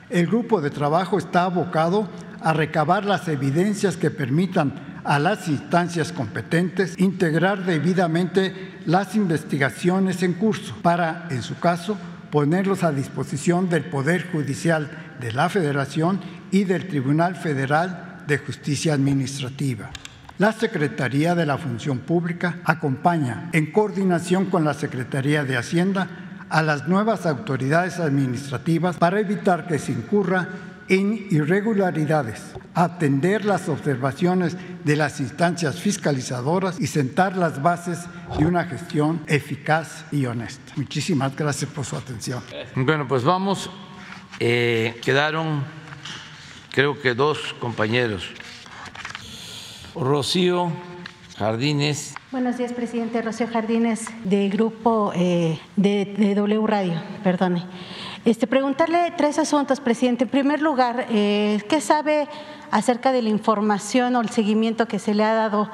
el grupo de trabajo está abocado a recabar las evidencias que permitan a las instancias competentes integrar debidamente las investigaciones en curso para, en su caso, ponerlos a disposición del Poder Judicial de la Federación y del Tribunal Federal de Justicia Administrativa. La Secretaría de la Función Pública acompaña, en coordinación con la Secretaría de Hacienda, a las nuevas autoridades administrativas para evitar que se incurra en irregularidades, atender las observaciones de las instancias fiscalizadoras y sentar las bases de una gestión eficaz y honesta. Muchísimas gracias por su atención. Bueno, pues vamos. Eh, quedaron, creo que dos compañeros. Rocío Jardines. Buenos días, presidente. Rocío Jardines, de Grupo eh, de, W Radio, perdone. Este, preguntarle tres asuntos, presidente. En primer lugar, eh, ¿qué sabe acerca de la información o el seguimiento que se le ha dado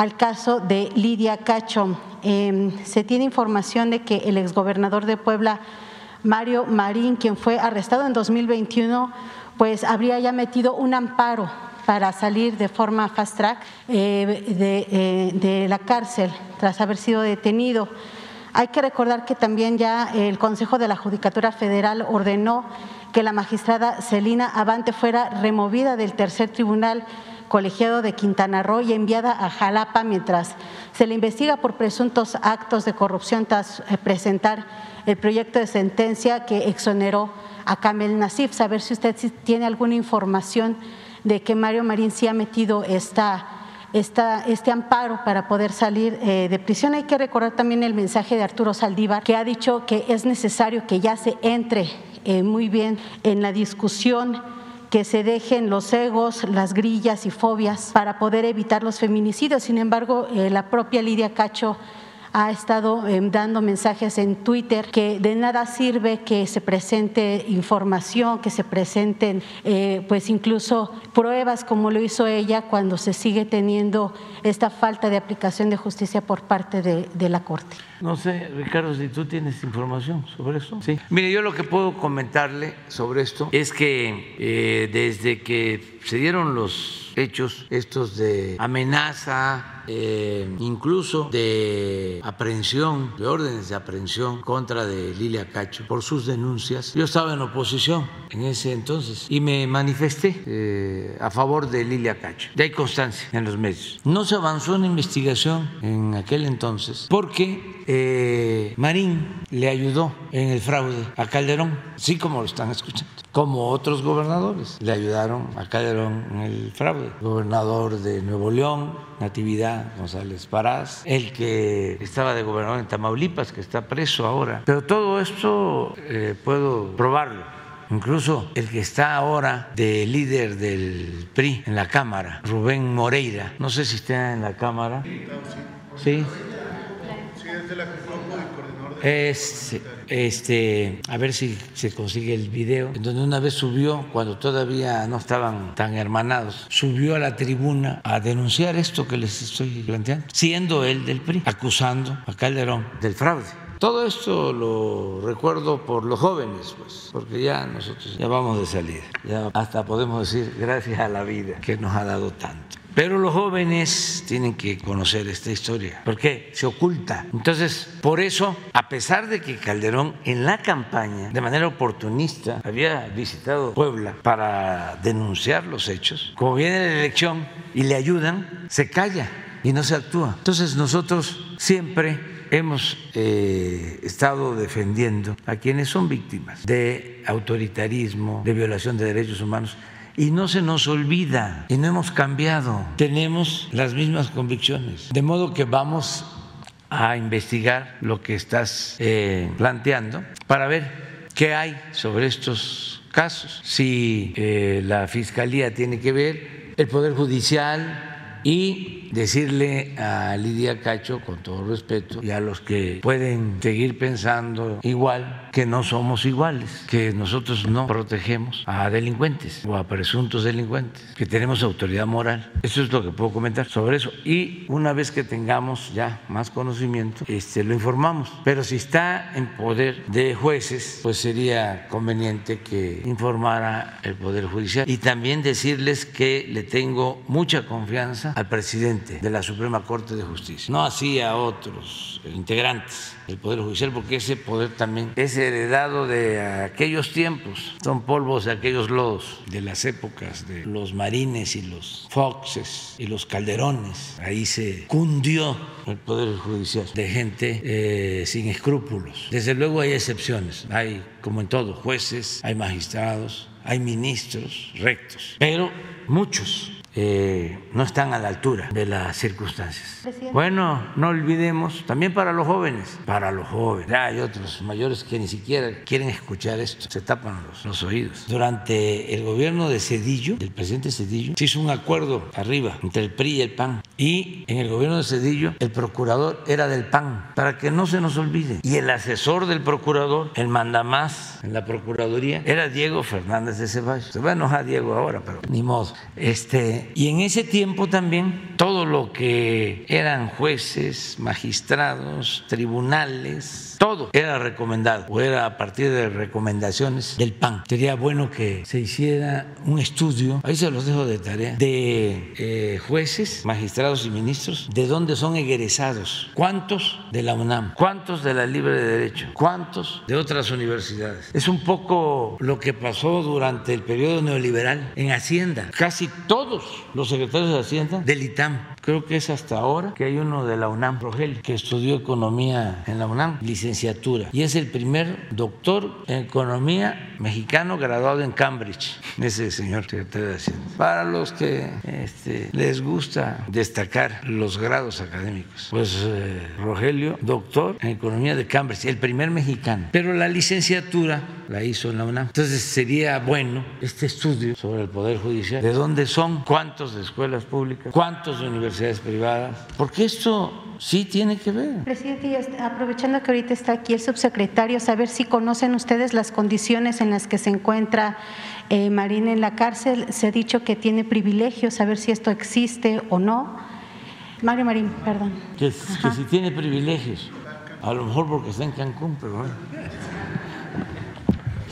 al caso de Lidia Cacho? Em, se tiene información de que el exgobernador de Puebla, Mario Marín, quien fue arrestado en 2021, pues habría ya metido un amparo para salir de forma fast track eh, eh, de, la cárcel tras haber sido detenido. Hay que recordar que también ya el Consejo de la Judicatura Federal ordenó que la magistrada Celina Avante fuera removida del tercer tribunal colegiado de Quintana Roo y enviada a Jalapa mientras se le investiga por presuntos actos de corrupción tras eh, presentar el proyecto de sentencia que exoneró a Kamel Nasif. Saber si usted tiene alguna información de que Mario Marín sí ha metido esta, este amparo para poder salir eh, de prisión. Hay que recordar también el mensaje de Arturo Saldívar, que ha dicho que es necesario que ya se entre eh, muy bien en la discusión que se dejen los egos, las grillas y fobias para poder evitar los feminicidios. Sin embargo, eh, la propia Lidia Cacho ha estado em, dando mensajes en Twitter que de nada sirve que se presente información, que se presenten eh, pues incluso pruebas como lo hizo ella cuando se sigue teniendo esta falta de aplicación de justicia por parte de la Corte. No sé, Ricardo, si tú tienes información sobre eso. Sí. Mire, yo lo que puedo comentarle sobre esto es que eh, desde que se dieron los hechos estos de amenaza, eh, incluso de aprehensión, de órdenes de aprehensión contra de Lilia Cacho por sus denuncias. Yo estaba en oposición en ese entonces y me manifesté eh, a favor de Lilia Cacho. Ya hay constancia en los medios. No se avanzó en investigación en aquel entonces porque eh, Marín le ayudó en el fraude a Calderón, así como lo están escuchando, como otros gobernadores le ayudaron a Calderón en el fraude. Gobernador de Nuevo León, Natividad González Parás, el que estaba de gobernador en Tamaulipas, que está preso ahora. Pero todo esto eh, puedo probarlo. Incluso el que está ahora de líder del PRI en la Cámara, Rubén Moreira, no sé si está en la Cámara. Sí. De la es, este, a ver si se consigue el video, en donde una vez subió, cuando todavía no estaban tan hermanados, subió a la tribuna a denunciar esto que les estoy planteando, siendo él del PRI, acusando a Calderón del fraude. Todo esto lo recuerdo por los jóvenes, pues, porque ya nosotros ya vamos de salida, ya hasta podemos decir gracias a la vida que nos ha dado tanto. Pero los jóvenes tienen que conocer esta historia, porque se oculta. Entonces, por eso, a pesar de que Calderón en la campaña, de manera oportunista, había visitado Puebla para denunciar los hechos, como viene la elección y le ayudan, se calla y no se actúa. Entonces, nosotros siempre hemos eh, estado defendiendo a quienes son víctimas de autoritarismo, de violación de derechos humanos y no se nos olvida y no hemos cambiado, tenemos las mismas convicciones. De modo que vamos a investigar lo que estás eh, planteando para ver qué hay sobre estos casos, si eh, la Fiscalía tiene que ver, el Poder Judicial y decirle a Lidia Cacho, con todo respeto, y a los que pueden seguir pensando igual, que no somos iguales, que nosotros no protegemos a delincuentes o a presuntos delincuentes, que tenemos autoridad moral. Eso es lo que puedo comentar sobre eso. Y una vez que tengamos ya más conocimiento, este, lo informamos. Pero si está en poder de jueces, pues sería conveniente que informara el Poder Judicial y también decirles que le tengo mucha confianza al presidente de la Suprema Corte de Justicia, no así a otros integrantes del Poder Judicial, porque ese poder también es heredado de aquellos tiempos, son polvos de aquellos lodos, de las épocas de los marines y los foxes y los calderones. Ahí se cundió el Poder Judicial. de gente eh, sin escrúpulos. Desde luego hay excepciones, hay como en todo, jueces, hay magistrados, hay ministros rectos, pero muchos eh, no están a la altura de las circunstancias. Bueno, no olvidemos, también para los jóvenes, para los jóvenes, ya hay otros mayores que ni siquiera quieren escuchar esto, se tapan los, los oídos. Durante el gobierno de Cedillo, del presidente Cedillo, se hizo un acuerdo arriba entre el PRI y el PAN, y en el gobierno de Cedillo el procurador era del PAN, para que no se nos olvide. Y el asesor del procurador, el mandamás en la Procuraduría, era Diego Fernández de Ceballos. Se va a enojar Diego ahora, pero ni modo. Este, y en ese tiempo también todo lo que eran jueces, magistrados, tribunales, todo era recomendado o era a partir de recomendaciones del PAN. Sería bueno que se hiciera un estudio, ahí se los dejo de tarea, de eh, jueces, magistrados y ministros, de dónde son egresados, cuántos de la UNAM, cuántos de la Libre de Derecho, cuántos de otras universidades. Es un poco lo que pasó durante el periodo neoliberal en Hacienda. Casi todos los secretarios de Hacienda del ITAM creo que es hasta ahora que hay uno de la UNAM, Rogel, que estudió economía en la UNAM, licenciatura, y es el primer doctor en economía mexicano graduado en Cambridge, ese señor secretario de Hacienda. Para los que este, les gusta destacar los grados académicos, pues eh, Rogelio, doctor en economía de Cambridge, el primer mexicano, pero la licenciatura la hizo en la UNAM. Entonces sería bueno este estudio sobre el Poder Judicial, de dónde son, cuántos de escuelas públicas, cuántos de universidades privadas, porque esto sí tiene que ver. Presidente, aprovechando que ahorita está aquí el subsecretario, saber si conocen ustedes las condiciones en las que se encuentra eh, Marina en la cárcel. Se ha dicho que tiene privilegios, saber si esto existe o no. Mario Marín, perdón. Que, si tiene privilegios. A lo mejor porque está en Cancún, pero bueno.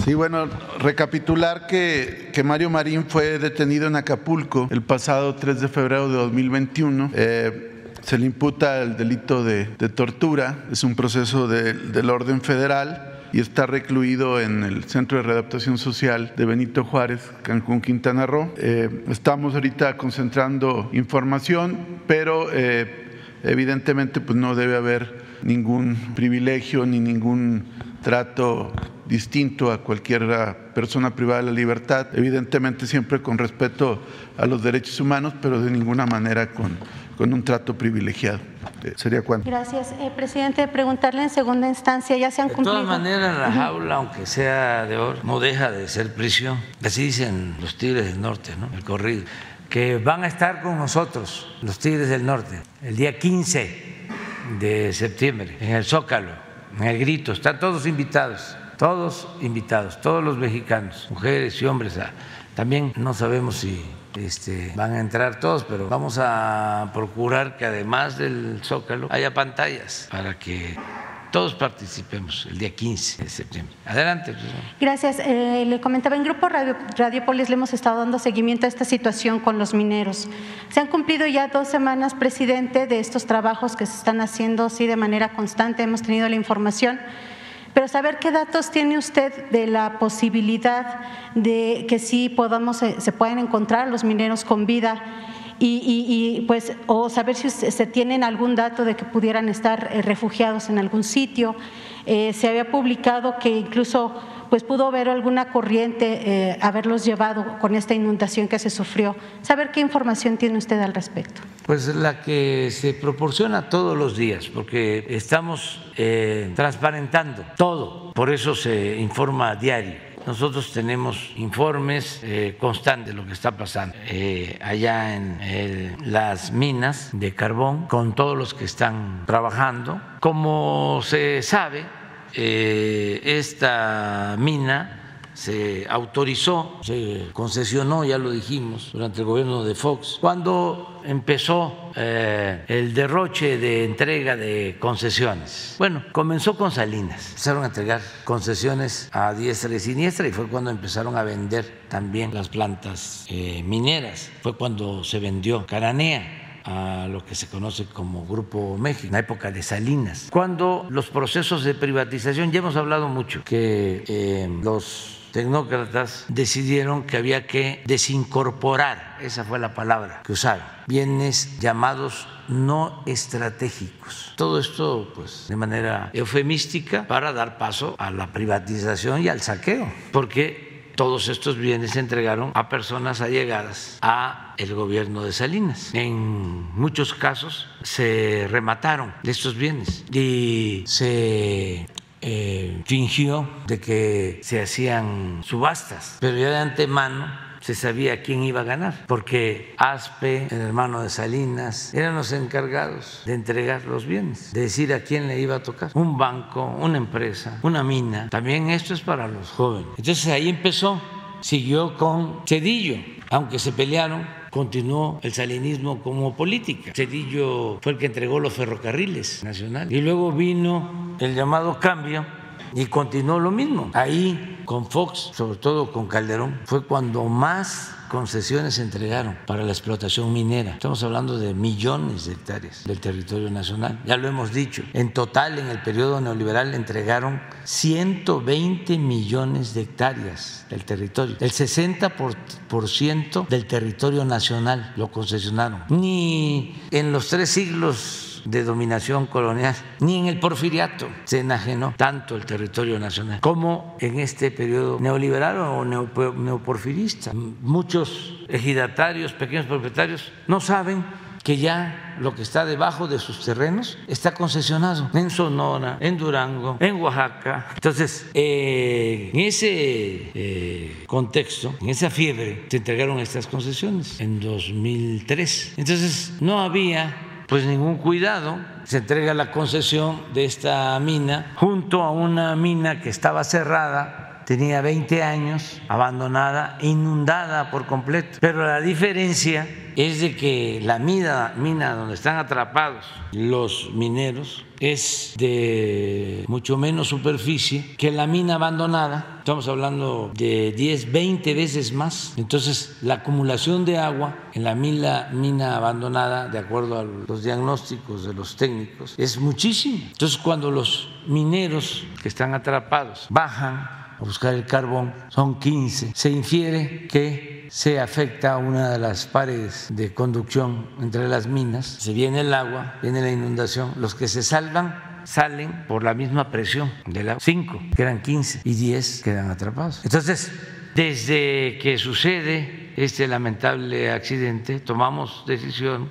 Sí, bueno, recapitular que, que, Mario Marín fue detenido en Acapulco el pasado 3 de febrero de 2021. Eh, se le imputa el delito de, de tortura, es un proceso de, del orden federal y está recluido en el Centro de Readaptación Social de Benito Juárez, Cancún, Quintana Roo. Eh, estamos ahorita concentrando información, pero eh, evidentemente pues no debe haber ningún privilegio ni ningún trato distinto a cualquier persona privada de la libertad, evidentemente siempre con respeto a los derechos humanos, pero de ninguna manera con, con un trato privilegiado. Eh, ¿Sería cuánto? Gracias. Eh, presidente, preguntarle en segunda instancia, ya se han cumplido. De todas maneras, la jaula, aunque sea de oro, no deja de ser prisión. Así dicen los Tigres del Norte, ¿no? El corrido. Que van a estar con nosotros, los Tigres del Norte, el día 15 de septiembre, en el Zócalo, en el Grito. Están todos invitados todos invitados, todos los mexicanos, mujeres y hombres. También no sabemos si este, van a entrar todos, pero vamos a procurar que además del Zócalo haya pantallas para que todos participemos el día 15 de septiembre. Adelante. Gracias. Eh, le comentaba, en Grupo Radio, Radiopolis le hemos estado dando seguimiento a esta situación con los mineros. Se han cumplido ya dos semanas, presidente, de estos trabajos que se están haciendo, sí, de manera constante. Hemos tenido la información pero saber qué datos tiene usted de la posibilidad de que sí podamos, eh, se puedan encontrar los mineros con vida y, pues, o saber si se tienen algún dato de que pudieran estar eh, refugiados en algún sitio. Eh, se había publicado que incluso pues pudo haber alguna corriente haberlos llevado con esta inundación que se sufrió. Saber qué información tiene usted al respecto. Pues la que se proporciona todos los días, porque estamos eh, transparentando todo, por eso se informa a diario. Nosotros tenemos informes eh, constantes de lo que está pasando eh, allá en las minas de carbón con todos los que están trabajando. Como se sabe, esta mina se autorizó, se concesionó, ya lo dijimos, durante el gobierno de Fox, cuando empezó eh, el derroche de entrega de concesiones. Bueno, comenzó con Salinas, empezaron a entregar concesiones a diestra y siniestra y fue cuando empezaron a vender también las plantas eh, mineras, fue cuando se vendió Caranea a lo que se conoce como Grupo México, en la época de Salinas. Cuando los procesos de privatización, ya hemos hablado mucho, que eh, los tecnócratas decidieron que había que desincorporar, esa fue la palabra que usaron, bienes llamados no estratégicos. Todo esto, pues, de manera eufemística para dar paso a la privatización y al saqueo, porque todos estos bienes se entregaron a personas allegadas a el gobierno de Salinas. En muchos casos se remataron estos bienes y se eh, fingió de que se hacían subastas, pero ya de antemano se sabía quién iba a ganar, porque Aspe, el hermano de Salinas, eran los encargados de entregar los bienes, de decir a quién le iba a tocar, un banco, una empresa, una mina. También esto es para los jóvenes. Entonces ahí empezó, siguió con Cedillo, aunque se pelearon continuó el salinismo como política. Cedillo fue el que entregó los ferrocarriles nacionales. Y luego vino el llamado cambio y continuó lo mismo. Ahí con Fox, sobre todo con Calderón, fue cuando más concesiones se entregaron para la explotación minera. Estamos hablando de millones de hectáreas del territorio nacional. Ya lo hemos dicho. En total, en el periodo neoliberal entregaron 120 millones de hectáreas del territorio. El 60% del territorio nacional lo concesionaron. Ni en los tres siglos de dominación colonial, ni en el porfiriato se enajenó tanto el territorio nacional como en este periodo neoliberal o neoporfirista. Muchos ejidatarios, pequeños propietarios, no saben que ya lo que está debajo de sus terrenos está concesionado en Sonora, en Durango, en Oaxaca. Entonces, eh, en ese eh, contexto, en esa fiebre, se entregaron estas concesiones en 2003. Entonces, no había pues ningún cuidado. Se entrega la concesión de esta mina junto a una mina que estaba cerrada tenía 20 años, abandonada, inundada por completo. Pero la diferencia es de que la mina, mina donde están atrapados los mineros es de mucho menos superficie que la mina abandonada. Estamos hablando de 10, 20 veces más. Entonces, la acumulación de agua en la mina, abandonada, de acuerdo a los diagnósticos de los técnicos, es muchísimo. Entonces, cuando los mineros que están atrapados bajan a buscar el carbón, son 15, se infiere que se afecta una de las paredes de conducción entre las minas, se viene el agua, viene la inundación, los que se salvan salen por la misma presión del agua, 5 quedan 15 y 10 quedan atrapados. Entonces, desde que sucede este lamentable accidente, tomamos decisión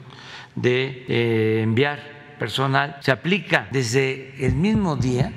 de eh, enviar personal, se aplica desde el mismo día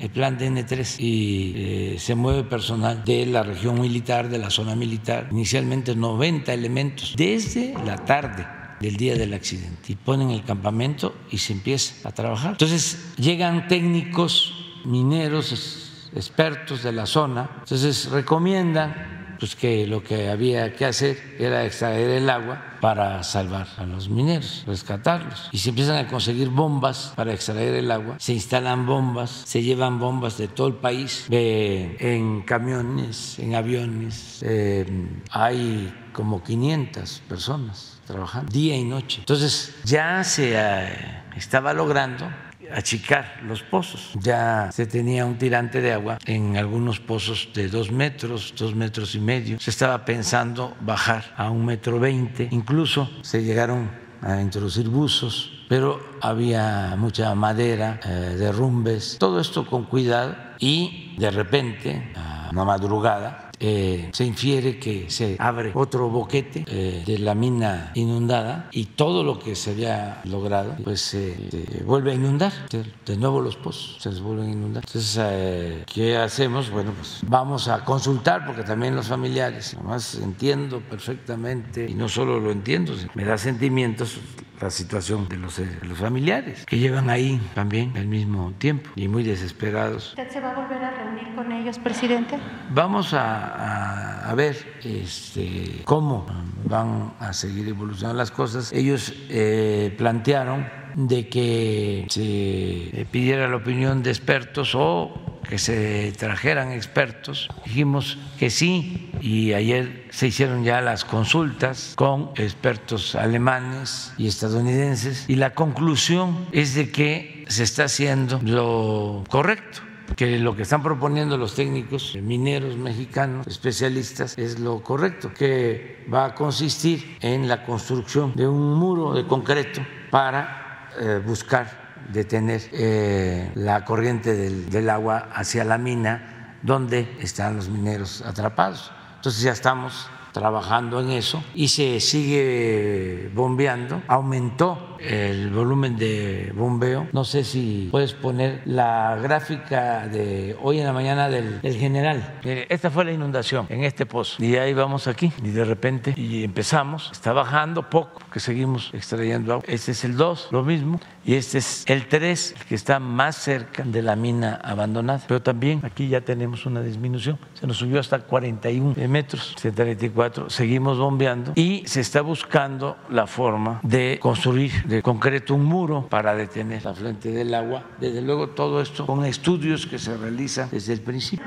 el plan DN3 y eh, se mueve personal de la región militar, de la zona militar, inicialmente 90 elementos, desde la tarde del día del accidente y ponen el campamento y se empieza a trabajar. Entonces llegan técnicos mineros, expertos de la zona, entonces recomiendan pues que lo que había que hacer era extraer el agua para salvar a los mineros, rescatarlos. Y se empiezan a conseguir bombas para extraer el agua, se instalan bombas, se llevan bombas de todo el país, en camiones, en aviones. Eh, hay como 500 personas trabajando día y noche. Entonces ya se eh, estaba logrando achicar los pozos. Ya se tenía un tirante de agua en algunos pozos de dos metros, dos metros y medio. Se estaba pensando bajar a un metro veinte. Incluso se llegaron a introducir buzos, pero había mucha madera, eh, derrumbes, todo esto con cuidado y de repente, a una madrugada, eh, se infiere que se abre otro boquete eh, de la mina inundada y todo lo que se había logrado pues se vuelve a inundar. De, nuevo los pozos se vuelven a inundar. Entonces eh, qué hacemos bueno pues vamos a consultar porque también los familiares además entiendo perfectamente y no solo lo entiendo me da sentimientos la situación de los, los, familiares que llevan ahí también al mismo tiempo y muy desesperados. ¿Usted se va a volver a reunir con ellos, presidente? Vamos a, a, ver este, cómo van a seguir evolucionando las cosas. Ellos eh, plantearon de que se pidiera la opinión de expertos o que se trajeran expertos. Dijimos que sí y ayer se hicieron ya las consultas con expertos alemanes y estadounidenses y la conclusión es de que se está haciendo lo correcto que lo que están proponiendo los técnicos mineros mexicanos, especialistas, es lo correcto, que va a consistir en la construcción de un muro de concreto para eh, buscar detener eh, la corriente del, agua hacia la mina donde están los mineros atrapados. Entonces ya estamos trabajando en eso y se sigue bombeando. Aumentó el volumen de bombeo. No sé si puedes poner la gráfica de hoy en la mañana del, general. esta fue la inundación en este pozo. Y ahí vamos aquí. Y de repente y empezamos. Está bajando poco, que seguimos extrayendo agua. Este es el 2, lo mismo. Y este es el 3, el que está más cerca de la mina abandonada. Pero también aquí ya tenemos una disminución. Se nos subió hasta 41 metros, 74. Seguimos bombeando y se está buscando la forma de construir de concreto un muro para detener la fuente del agua. Desde luego todo esto con estudios que se realizan desde el principio.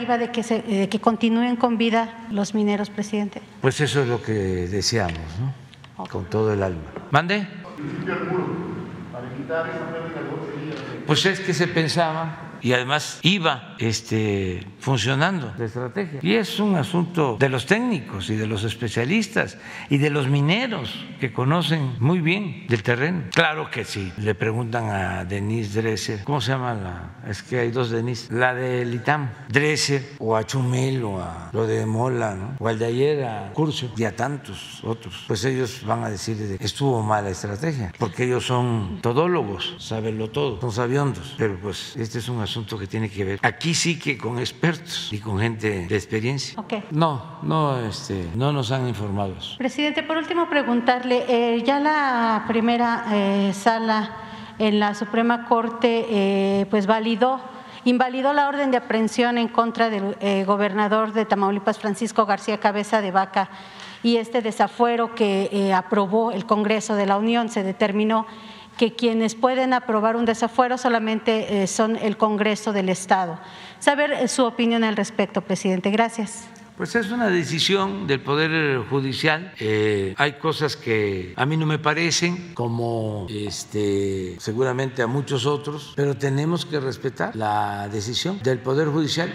De que, se, de que continúen con vida los mineros, presidente? Pues eso es lo que deseamos, ¿no? Con todo el alma. ¿Mande? Pues es que se pensaba y además iba este, funcionando la estrategia. Y es un asunto de los técnicos y de los especialistas y de los mineros que conocen muy bien del terreno. Claro que sí. Le preguntan a Denise Dresser, ¿cómo se llama la? Es que hay dos Denise. La de Litam, Dresser o a Chumel o a lo de Mola, ¿no? o al de ayer a Curcio y a tantos otros. Pues ellos van a decir que estuvo mala estrategia porque ellos son todólogos, sabenlo todo, son sabiondos. Pero pues este es un asunto asunto que tiene que ver aquí sí que con expertos y con gente de experiencia. No, no, este, no nos han informado. Presidente, por último preguntarle, eh, ya la primera eh, sala en la Suprema Corte eh, pues validó invalidó la orden de aprehensión en contra del eh, gobernador de Tamaulipas, Francisco García Cabeza de Vaca, y este desafuero que eh, aprobó el Congreso de la Unión se determinó que quienes pueden aprobar un desafuero solamente eh, son el Congreso del Estado. Saber su opinión al respecto, presidente. Gracias. Pues es una decisión del Poder Judicial. Eh, hay cosas que a mí no me parecen, como este, seguramente a muchos otros, pero tenemos que respetar la decisión del Poder Judicial.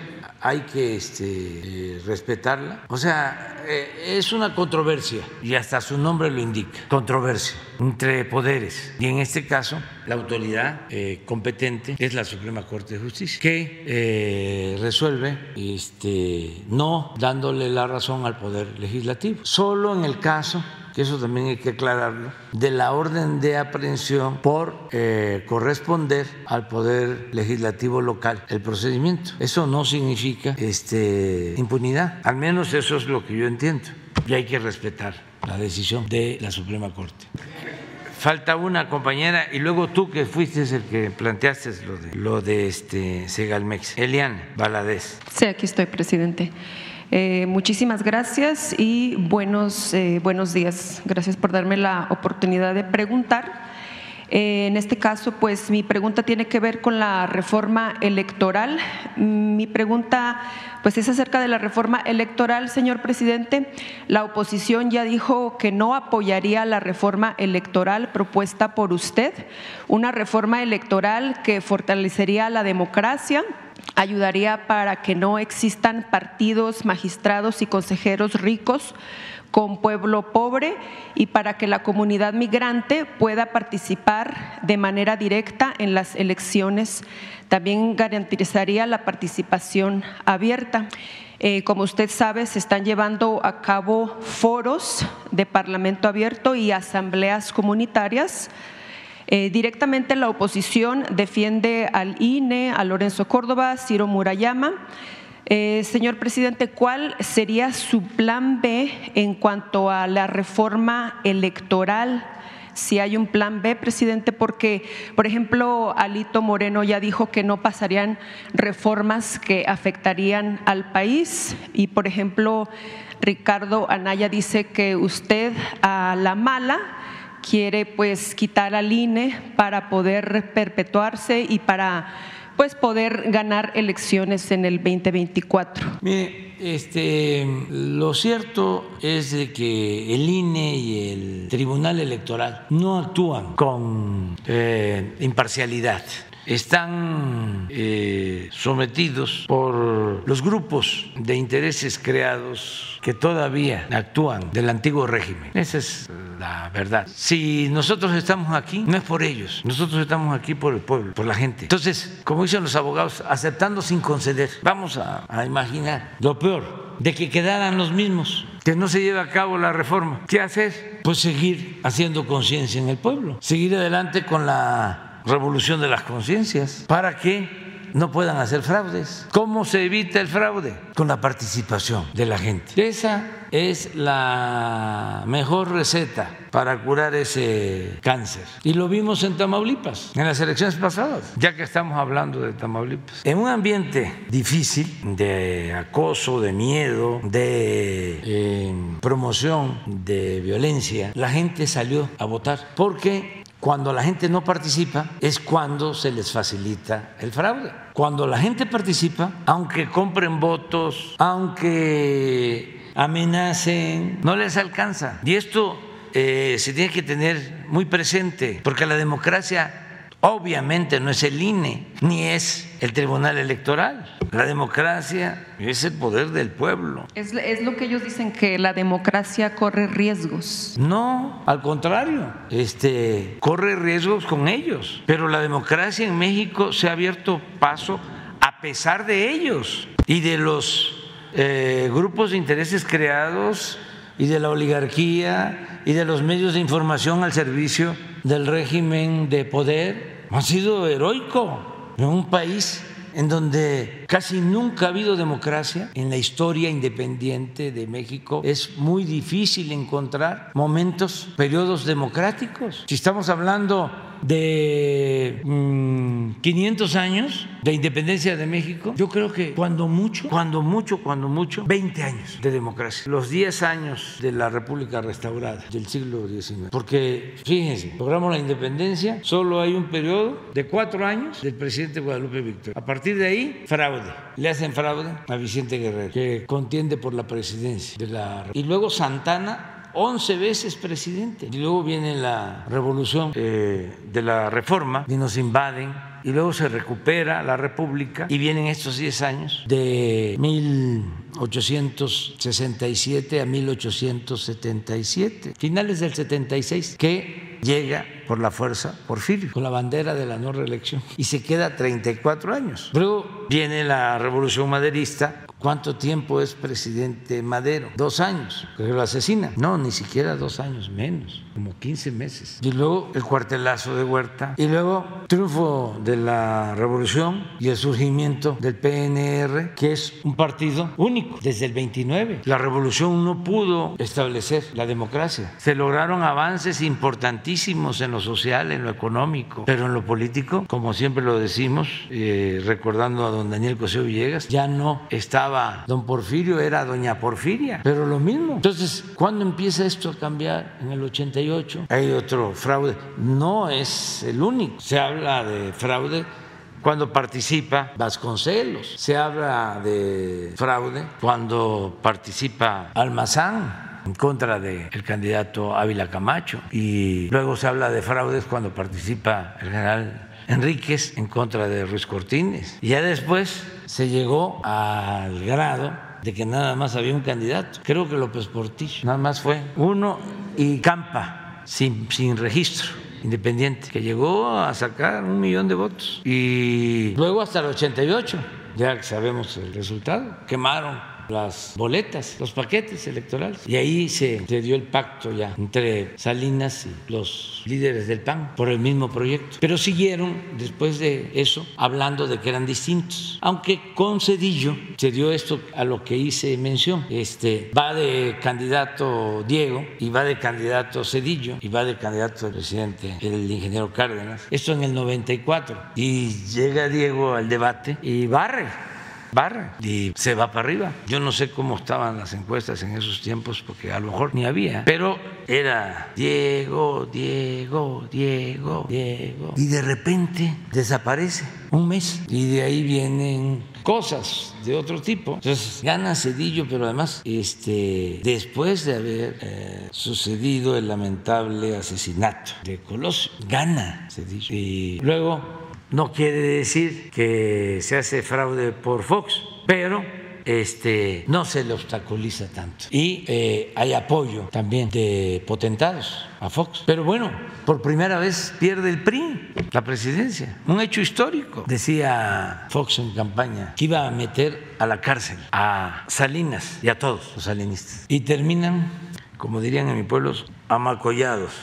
Hay que este, eh, respetarla. O sea, eh, es una controversia y hasta su nombre lo indica, controversia entre poderes. Y en este caso, la autoridad eh, competente es la Suprema Corte de Justicia, que resuelve este, no dándole la razón al Poder Legislativo. Solo en el caso que eso también hay que aclararlo, de la orden de aprehensión por eh, corresponder al Poder Legislativo local el procedimiento. Eso no significa este, impunidad, al menos eso es lo que yo entiendo, y hay que respetar la decisión de la Suprema Corte falta una compañera y luego tú que fuiste el que planteaste lo de, lo de este Segalmex. Elian Valadez. Sí, aquí estoy, presidente. Eh, muchísimas gracias y buenos, eh, buenos días. Gracias por darme la oportunidad de preguntar. Eh, en este caso, pues mi pregunta tiene que ver con la reforma electoral. Mi pregunta, pues es acerca de la reforma electoral, señor presidente. La oposición ya dijo que no apoyaría la reforma electoral propuesta por usted, una reforma electoral que fortalecería la democracia, ayudaría para que no existan partidos, magistrados y consejeros ricos con pueblo pobre y para que la comunidad migrante pueda participar de manera directa en las elecciones. También garantizaría la participación abierta. Eh, como usted sabe, se están llevando a cabo foros de Parlamento abierto y asambleas comunitarias. Eh, directamente la oposición defiende al INE, a Lorenzo Córdoba, Ciro Murayama. Eh, señor presidente, ¿cuál sería su plan B en cuanto a la reforma electoral? Si hay un plan B, presidente, porque, por ejemplo, Alito Moreno ya dijo que no pasarían reformas que afectarían al país y, por ejemplo, Ricardo Anaya dice que usted a la mala quiere pues quitar al INE para poder perpetuarse y para pues poder ganar elecciones en el 2024. Mire, este, lo cierto es de que el INE y el Tribunal Electoral no actúan con eh, imparcialidad están eh, sometidos por los grupos de intereses creados que todavía actúan del antiguo régimen. Esa es la verdad. Si nosotros estamos aquí, no es por ellos, nosotros estamos aquí por el pueblo, por la gente. Entonces, como dicen los abogados, aceptando sin conceder, vamos a, a imaginar lo peor, de que quedaran los mismos que no se lleve a cabo la reforma. ¿Qué hacer? Pues seguir haciendo conciencia en el pueblo, seguir adelante con la revolución de las conciencias para que no puedan hacer fraudes. ¿Cómo se evita el fraude? Con la participación de la gente. Esa es la mejor receta para curar ese cáncer. Y lo vimos en Tamaulipas, en las elecciones pasadas, ya que estamos hablando de Tamaulipas. En un ambiente difícil de acoso, de miedo, de eh, promoción de violencia, la gente salió a votar porque cuando la gente no participa es cuando se les facilita el fraude. Cuando la gente participa, aunque compren votos, aunque amenacen, no les alcanza. Y esto eh, se tiene que tener muy presente, porque la democracia Obviamente no es el INE ni es el Tribunal Electoral. La democracia es el poder del pueblo. Es, lo que ellos dicen que la democracia corre riesgos. No, al contrario, este corre riesgos con ellos. Pero la democracia en México se ha abierto paso a pesar de ellos y de los eh, grupos de intereses creados y de la oligarquía y de los medios de información al servicio del régimen de poder ha sido heroico en un país en donde casi nunca ha habido democracia en la historia independiente de México. Es muy difícil encontrar momentos, periodos democráticos. Si estamos hablando de 500 mm, años de independencia de México, yo creo que cuando mucho, cuando mucho, cuando mucho, 20 años de democracia. Los 10 años de la República restaurada del siglo XIX. Porque, fíjense, logramos la independencia, solo hay un periodo de cuatro años del presidente Guadalupe Víctor. A partir de ahí, fraude. Le hacen fraude a Vicente Guerrero, que contiende por la presidencia de la Y luego Santana 11 veces presidente. Y luego viene la revolución eh, de la reforma y nos invaden y luego se recupera la República y vienen estos 10 años de 1867 a 1877, finales del 76, que llega por la fuerza Porfirio, con la bandera de la no reelección, y se queda 34 años. Luego viene la revolución maderista ¿Cuánto tiempo es presidente Madero? Dos años, que lo asesina. No, ni siquiera dos años, menos, como 15 meses. Y luego el cuartelazo de Huerta. Y luego triunfo de la revolución y el surgimiento del PNR, que es un partido único desde el 29. La revolución no pudo establecer la democracia. Se lograron avances importantísimos en lo social, en lo económico, pero en lo político, como siempre lo decimos, eh, recordando a don Daniel Coseo Villegas, ya no está don Porfirio, era doña Porfiria, pero lo mismo. Entonces, ¿cuándo empieza esto a cambiar? En el 88. Hay otro fraude. No es el único. Se habla de fraude cuando participa Vasconcelos. Se habla de fraude cuando participa Almazán en contra del candidato Ávila Camacho. Y luego se habla de fraudes cuando participa el general Enríquez en contra de Ruiz Cortines. Y ya después se llegó al grado de que nada más había un candidato. Creo que López Portillo, nada más fue uno y Campa, sin, sin registro independiente, que llegó a sacar un millón de votos. Y luego hasta el 88, ya sabemos el resultado, quemaron las boletas, los paquetes electorales. Y ahí se, dio el pacto ya entre Salinas y los líderes del PAN por el mismo proyecto. Pero siguieron después de eso hablando de que eran distintos. Aunque con Cedillo se dio esto a lo que hice mención. Este, va de candidato Diego y va de candidato Cedillo y va de candidato presidente el ingeniero Cárdenas. Esto en el 94. Y llega Diego al debate y barre barra y se va para arriba. Yo no sé cómo estaban las encuestas en esos tiempos porque a lo mejor ni había, pero era Diego, Diego, Diego, Diego. Y de repente desaparece un mes y de ahí vienen cosas de otro tipo. Entonces gana Cedillo, pero además este, después de haber eh, sucedido el lamentable asesinato de Colosio, gana Cedillo. Y luego no quiere decir que se hace fraude por Fox, pero este, no se le obstaculiza tanto. Y eh, hay apoyo también de potentados a Fox. Pero bueno, por primera vez pierde el PRI la presidencia. Un hecho histórico. Decía Fox en campaña que iba a meter a la cárcel a Salinas y a todos los salinistas. Y terminan, como dirían en mi pueblo, amacollados.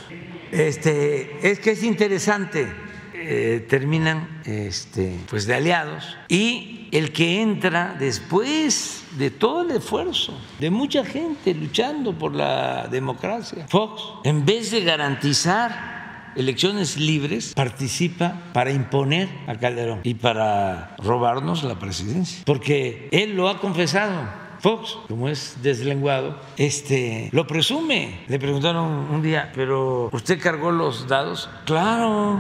Este, es que es interesante eh, terminan este, pues de aliados. Y el que entra después de todo el esfuerzo de mucha gente luchando por la democracia, Fox, en vez de garantizar elecciones libres, participa para imponer a Calderón y para robarnos la presidencia, porque él lo ha confesado Fox, como es deslenguado, este, lo presume. Le preguntaron un día, pero ¿usted cargó los dados? Claro,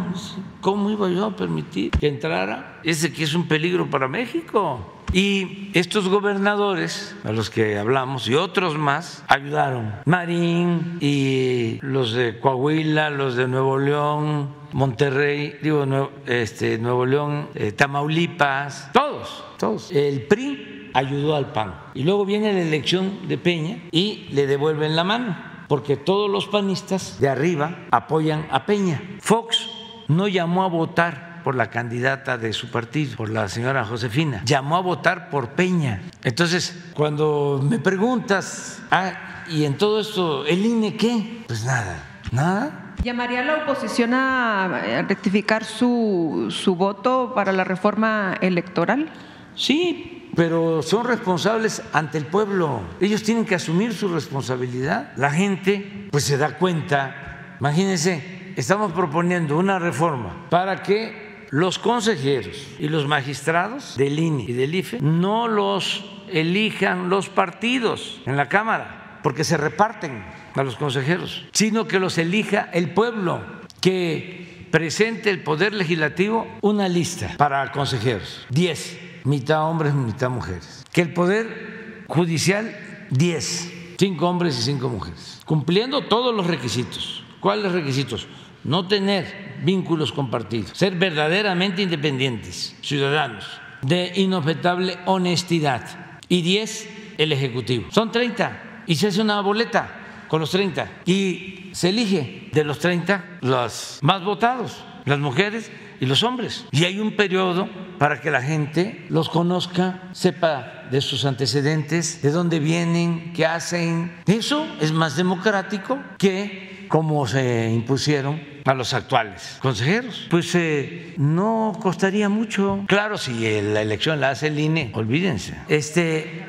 ¿cómo iba yo a permitir que entrara ese que es un peligro para México? Y estos gobernadores a los que hablamos y otros más ayudaron. Marín y los de Coahuila, los de Nuevo León, Monterrey, digo, este, Nuevo León, eh, Tamaulipas, todos, todos. El PRI ayudó al PAN. Y luego viene la elección de Peña y le devuelven la mano, porque todos los panistas de arriba apoyan a Peña. Fox no llamó a votar por la candidata de su partido, por la señora Josefina, llamó a votar por Peña. Entonces, cuando me preguntas, ah, ¿y en todo esto el INE qué? Pues nada, nada. ¿Llamaría la oposición a rectificar su, su voto para la reforma electoral? Sí, pero son responsables ante el pueblo. Ellos tienen que asumir su responsabilidad. La gente pues se da cuenta. Imagínense, estamos proponiendo una reforma para que los consejeros y los magistrados del INE y del IFE no los elijan los partidos en la Cámara, porque se reparten a los consejeros, sino que los elija el pueblo, que presente el Poder Legislativo una lista para consejeros, 10, mitad hombres, mitad mujeres, que el Poder Judicial 10, 5 hombres y 5 mujeres, cumpliendo todos los requisitos. ¿Cuáles requisitos? No tener vínculos compartidos, ser verdaderamente independientes, ciudadanos, de inobjetable honestidad. Y 10, el Ejecutivo. Son 30 y se hace una boleta con los 30 y se elige de los 30 los más votados, las mujeres y los hombres. Y hay un periodo para que la gente los conozca, sepa de sus antecedentes, de dónde vienen, qué hacen. Eso es más democrático que como se impusieron a los actuales consejeros. Pues eh, no costaría mucho. Claro, si la elección la hace el INE, olvídense. Este,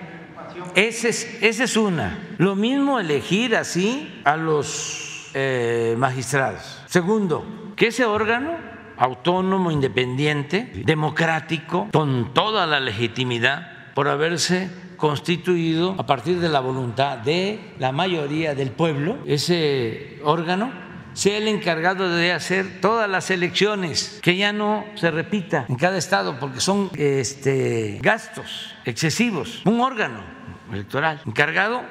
esa es, una. Lo mismo elegir así a los eh, magistrados. Segundo, que ese órgano autónomo, independiente, democrático, con toda la legitimidad por haberse constituido a partir de la voluntad de la mayoría del pueblo, ese órgano sea el encargado de hacer todas las elecciones, que ya no se repita en cada estado, porque son este, gastos excesivos. Un órgano electoral, encargado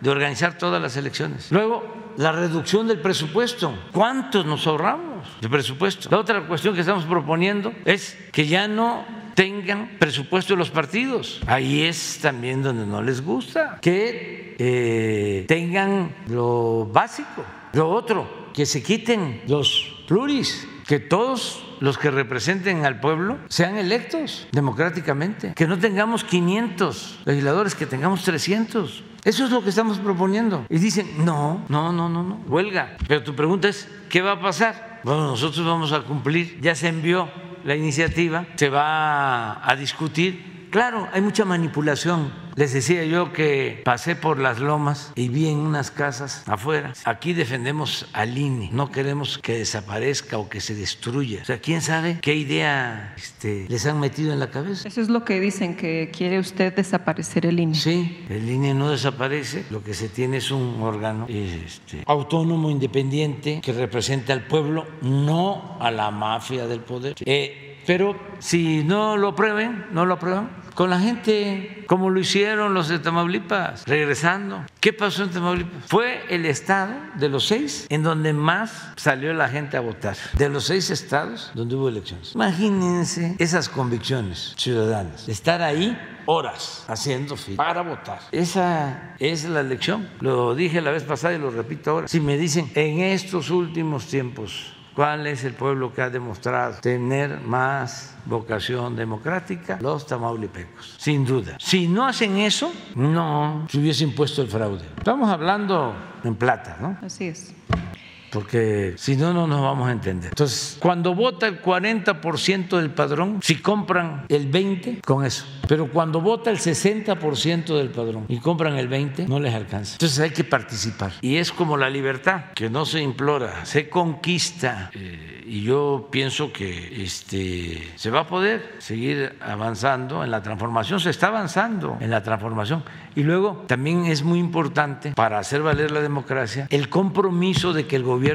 de organizar todas las elecciones. Luego, la reducción del presupuesto. ¿Cuántos nos ahorramos de presupuesto? La otra cuestión que estamos proponiendo es que ya no tengan presupuesto los partidos. Ahí es también donde no les gusta. Que eh, tengan lo básico. Lo otro, que se quiten los pluris, que todos los que representen al pueblo sean electos democráticamente, que no tengamos 500 legisladores, que tengamos 300. Eso es lo que estamos proponiendo. Y dicen, no, no, no, no, no, huelga. Pero tu pregunta es, ¿qué va a pasar? Bueno, nosotros vamos a cumplir, ya se envió la iniciativa, se va a discutir. Claro, hay mucha manipulación les decía yo que pasé por las lomas y vi en unas casas afuera. Aquí defendemos al INE, no queremos que desaparezca o que se destruya. O sea, quién sabe qué idea este, les han metido en la cabeza. Eso es lo que dicen, que quiere usted desaparecer el INE. Sí, el INE no desaparece, lo que se tiene es un órgano este, autónomo, independiente, que representa al pueblo, no a la mafia del poder. Eh, pero si no lo prueben, no lo aprueban, con la gente, como lo hicieron los de Tamaulipas, regresando. ¿Qué pasó en Tamaulipas? Fue el estado de los seis en donde más salió la gente a votar. De los seis estados donde hubo elecciones. Imagínense esas convicciones ciudadanas. Estar ahí horas haciendo fila para votar. Esa es la elección. Lo dije la vez pasada y lo repito ahora. Si me dicen en estos últimos tiempos ¿Cuál es el pueblo que ha demostrado tener más vocación democrática? Los tamaulipecos, sin duda. Si no hacen eso, no se hubiese impuesto el fraude. Estamos hablando en plata, ¿no? Así es porque si no, no nos vamos a entender. Entonces, cuando vota el 40% del padrón, si compran el 20%, con eso. Pero cuando vota el 60% del padrón y compran el 20%, no les alcanza. Entonces hay que participar. Y es como la libertad, que no se implora, se conquista. Eh, y yo pienso que este, se va a poder seguir avanzando en la transformación, se está avanzando en la transformación. Y luego también es muy importante para hacer valer la democracia el compromiso de que el gobierno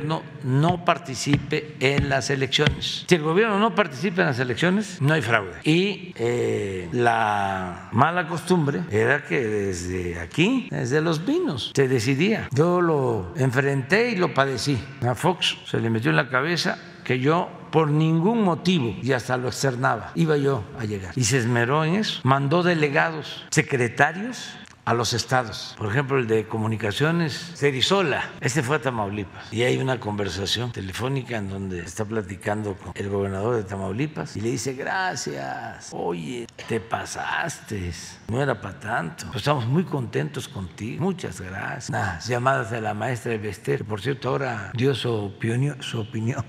no participe en las elecciones. Si el gobierno no participa en las elecciones, no hay fraude. Y eh, la mala costumbre era que desde aquí, desde los vinos, se decidía. Yo lo enfrenté y lo padecí. A Fox se le metió en la cabeza que yo por ningún motivo, y hasta lo externaba, iba yo a llegar. Y se esmeró en eso. Mandó delegados, secretarios a los estados. Por ejemplo, el de comunicaciones, Cerizola, este fue a Tamaulipas. Y hay una conversación telefónica en donde está platicando con el gobernador de Tamaulipas y le dice, gracias, oye, te pasaste, no era para tanto. Pues estamos muy contentos contigo, muchas gracias. llamadas de la maestra de Bester, por cierto ahora dio su opinión, su opinión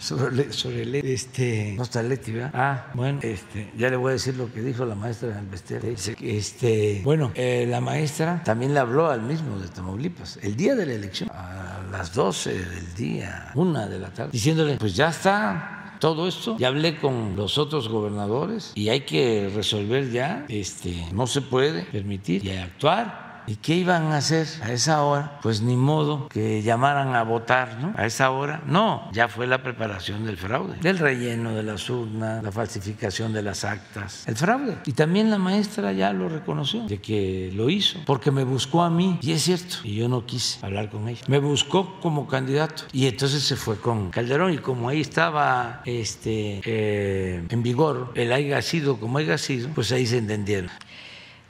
sobre, sobre Leti, este, no está Leti, ¿verdad? Ah, bueno, este, ya le voy a decir lo que dijo la maestra Dice este, bueno, eh, la maestra también le habló al mismo de Tamaulipas, el día de la elección, a las 12 del día, una de la tarde, diciéndole, pues ya está todo esto. Ya hablé con los otros gobernadores y hay que resolver ya, este, no se puede permitir y actuar ¿Y qué iban a hacer a esa hora? Pues ni modo que llamaran a votar, ¿no? A esa hora. No, ya fue la preparación del fraude, del relleno de las urnas, la falsificación de las actas, el fraude. Y también la maestra ya lo reconoció, de que lo hizo, porque me buscó a mí, y es cierto, y yo no quise hablar con ella. Me buscó como candidato y entonces se fue con Calderón y como ahí estaba este, eh, en vigor el haya sido como haya sido, pues ahí se entendieron.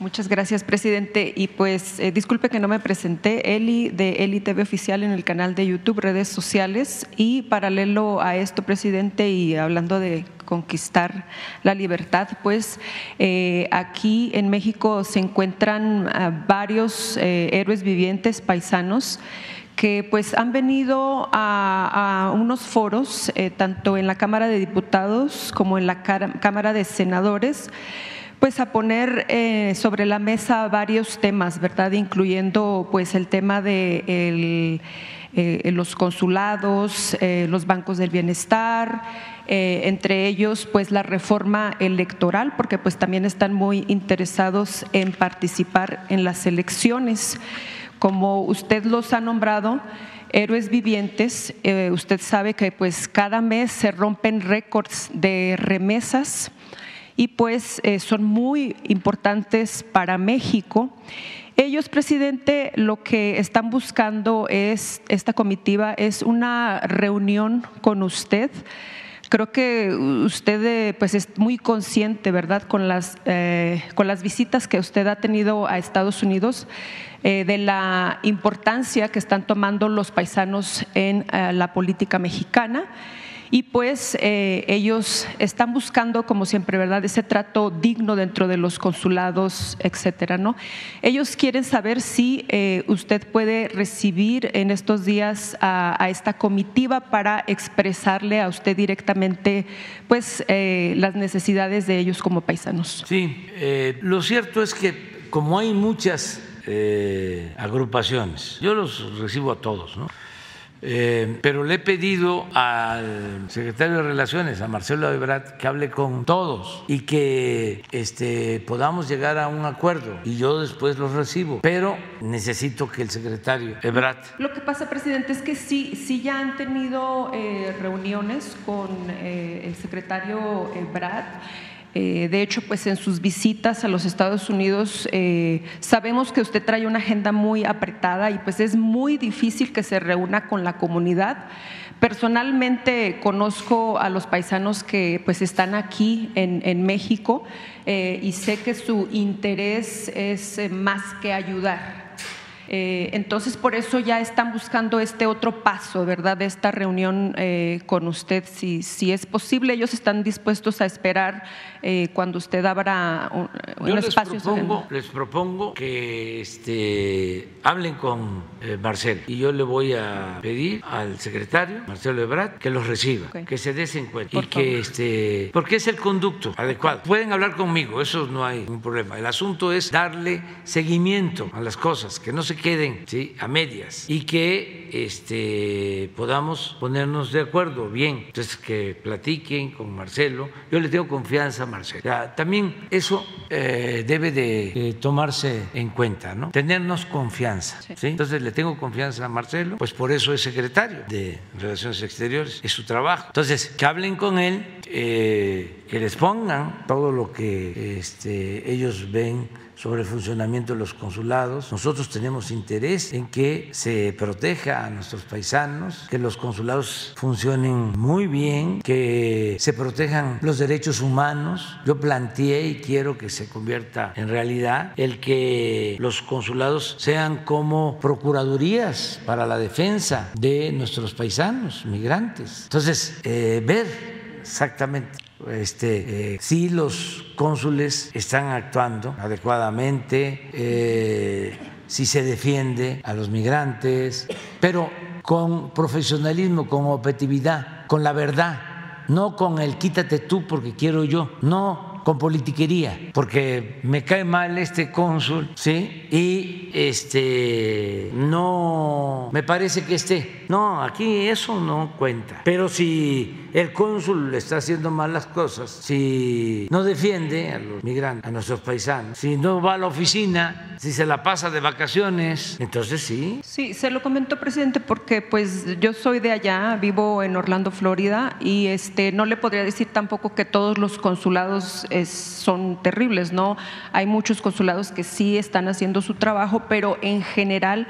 Muchas gracias, presidente. Y pues eh, disculpe que no me presenté, Eli de Eli TV Oficial en el canal de YouTube, redes sociales. Y paralelo a esto, presidente, y hablando de conquistar la libertad, pues eh, aquí en México se encuentran ah, varios eh, héroes vivientes paisanos que pues han venido a, unos foros, tanto en la Cámara de Diputados como en la Cámara de Senadores, pues a poner eh, sobre la mesa varios temas, ¿verdad? Incluyendo pues el tema de eh, los consulados, eh, los bancos del bienestar, entre ellos pues la reforma electoral, porque pues también están muy interesados en participar en las elecciones. Como usted los ha nombrado, héroes vivientes, usted sabe que pues cada mes se rompen récords de remesas y pues eh, son muy importantes para México. Ellos, presidente, lo que están buscando es, esta comitiva, es una reunión con usted. Creo que usted eh, pues es muy consciente, ¿verdad?, con las, eh, con las visitas que usted ha tenido a Estados Unidos, de la importancia que están tomando los paisanos en la política mexicana y pues eh, ellos están buscando, como siempre, ¿verdad?, ese trato digno dentro de los consulados, etcétera, ¿no? Ellos quieren saber si eh, usted puede recibir en estos días a, esta comitiva para expresarle a usted directamente, pues, eh, las necesidades de ellos como paisanos. Sí, lo cierto es que como hay muchas agrupaciones, yo los recibo a todos, ¿no? Eh, pero le he pedido al secretario de Relaciones, a Marcelo Ebrard, que hable con todos y que este, podamos llegar a un acuerdo y yo después los recibo. Pero necesito que el secretario Ebrard. Lo que pasa, presidente, es que sí, sí ya han tenido eh, reuniones con eh, el secretario Ebrard. Eh, de hecho, pues en sus visitas a los Estados Unidos eh, sabemos que usted trae una agenda muy apretada y pues es muy difícil que se reúna con la comunidad. Personalmente conozco a los paisanos que pues están aquí en, México eh, y sé que su interés es más que ayudar. Eh, entonces, por eso ya están buscando este otro paso, ¿verdad? De esta reunión eh, con usted, si, si es posible. Ellos están dispuestos a esperar eh, cuando usted abra un, espacio. Les propongo, les propongo que este, hablen con Marcelo y yo le voy a pedir al secretario, Marcelo Ebrard, que los reciba, que se des en cuenta y que, este, porque es el conducto adecuado. Pueden hablar conmigo, eso no hay un problema. El asunto es darle seguimiento a las cosas, que no se queden ¿sí? a medias y que este, podamos ponernos de acuerdo bien. Entonces, que platiquen con Marcelo. Yo le tengo confianza a Marcelo. también eso eh, debe de tomarse en cuenta, ¿no? Tenernos confianza. Sí. Entonces, le tengo confianza a Marcelo, pues por eso es secretario de Relaciones Exteriores, es su trabajo. Entonces, que hablen con él, eh, que les pongan todo lo que este, ellos ven sobre el funcionamiento de los consulados. Nosotros tenemos interés en que se proteja a nuestros paisanos, que los consulados funcionen muy bien, que se protejan los derechos humanos. Yo planteé y quiero que se convierta en realidad el que los consulados sean como procuradurías para la defensa de nuestros paisanos migrantes. Entonces, eh, ver exactamente este, eh, si los cónsules están actuando adecuadamente, eh, si se defiende a los migrantes, pero con profesionalismo, con objetividad con la verdad, no con el quítate tú porque quiero yo, no con politiquería, porque me cae mal este cónsul, ¿sí? Y este no me parece que esté. No, aquí eso no cuenta. Pero si el cónsul está haciendo mal las cosas, si no defiende a los migrantes, a nuestros paisanos, si no va a la oficina, si se la pasa de vacaciones, entonces sí. Sí, se lo comento, presidente, porque pues yo soy de allá, vivo en Orlando, Florida, y este no le podría decir tampoco que todos los consulados son terribles, ¿no? Hay muchos consulados que sí están haciendo su trabajo, pero en general,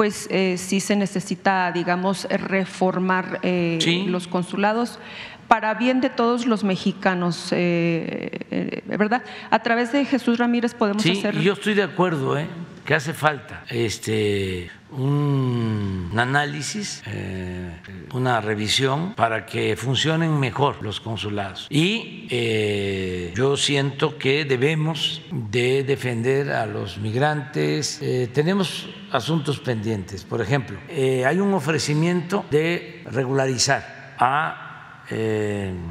pues eh, sí se necesita, digamos, reformar eh, los consulados para bien de todos los mexicanos, eh, ¿verdad? A través de Jesús Ramírez podemos sí, hacer. Yo estoy de acuerdo, ¿eh? Que hace falta este un análisis, eh, una revisión para que funcionen mejor los consulados. Y eh, yo siento que debemos de defender a los migrantes. Eh, tenemos asuntos pendientes. Por ejemplo, hay un ofrecimiento de regularizar a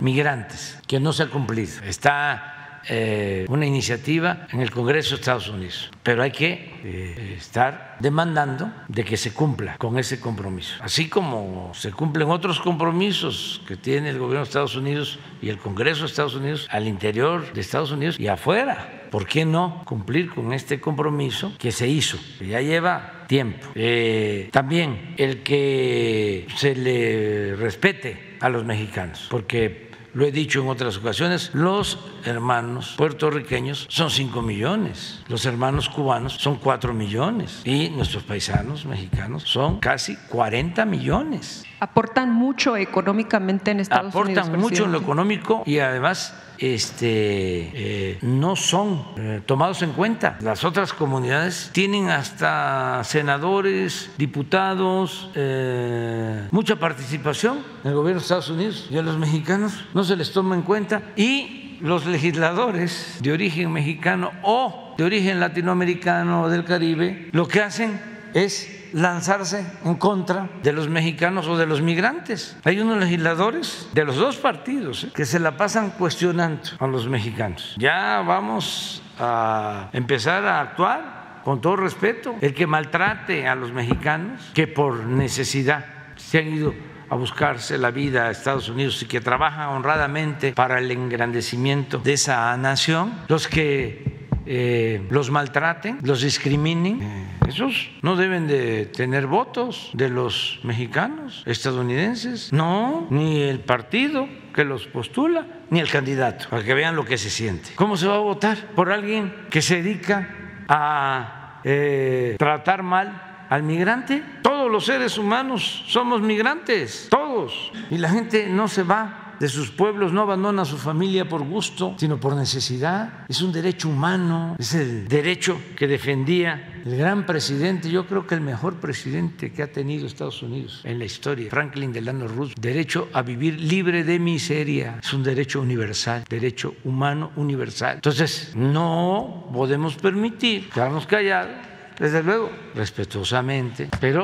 migrantes que no se ha cumplido. Está eh, una iniciativa en el Congreso de Estados Unidos, pero hay que eh, estar demandando de que se cumpla con ese compromiso, así como se cumplen otros compromisos que tiene el gobierno de Estados Unidos y el Congreso de Estados Unidos al interior de Estados Unidos y afuera. ¿Por qué no cumplir con este compromiso que se hizo, que ya lleva tiempo? Eh, también el que se le respete a los mexicanos, porque lo he dicho en otras ocasiones, los hermanos puertorriqueños son 5 millones, los hermanos cubanos son 4 millones y nuestros paisanos mexicanos son casi 40 millones. Aportan mucho económicamente en Estados Unidos. Aportan mucho en lo económico y además este, eh, no son eh, tomados en cuenta. Las otras comunidades tienen hasta senadores, diputados, eh, mucha participación en el gobierno de Estados Unidos y a los mexicanos no se les toma en cuenta y los legisladores de origen mexicano o de origen latinoamericano o del Caribe lo que hacen es lanzarse en contra de los mexicanos o de los migrantes. Hay unos legisladores de los dos partidos ¿eh? que se la pasan cuestionando a los mexicanos. Ya vamos a empezar a actuar con todo respeto. El que maltrate a los mexicanos, que por necesidad se han ido a buscarse la vida a Estados Unidos y que trabajan honradamente para el engrandecimiento de esa nación, los que eh, los maltraten, los discriminen, esos no deben de tener votos de los mexicanos, estadounidenses, no, ni el partido que los postula, ni el candidato, para que vean lo que se siente. ¿Cómo se va a votar por alguien que se dedica a eh, tratar mal al migrante? Todos los seres humanos somos migrantes, todos. Y la gente no se va de sus pueblos, no abandona a su familia por gusto, sino por necesidad. Es un derecho humano, es el derecho que defendía el gran presidente, yo creo que el mejor presidente que ha tenido Estados Unidos en la historia, Franklin Delano Roosevelt. Derecho a vivir libre de miseria, es un derecho universal, derecho humano universal. Entonces, no podemos permitir quedarnos callados, desde luego, respetuosamente, pero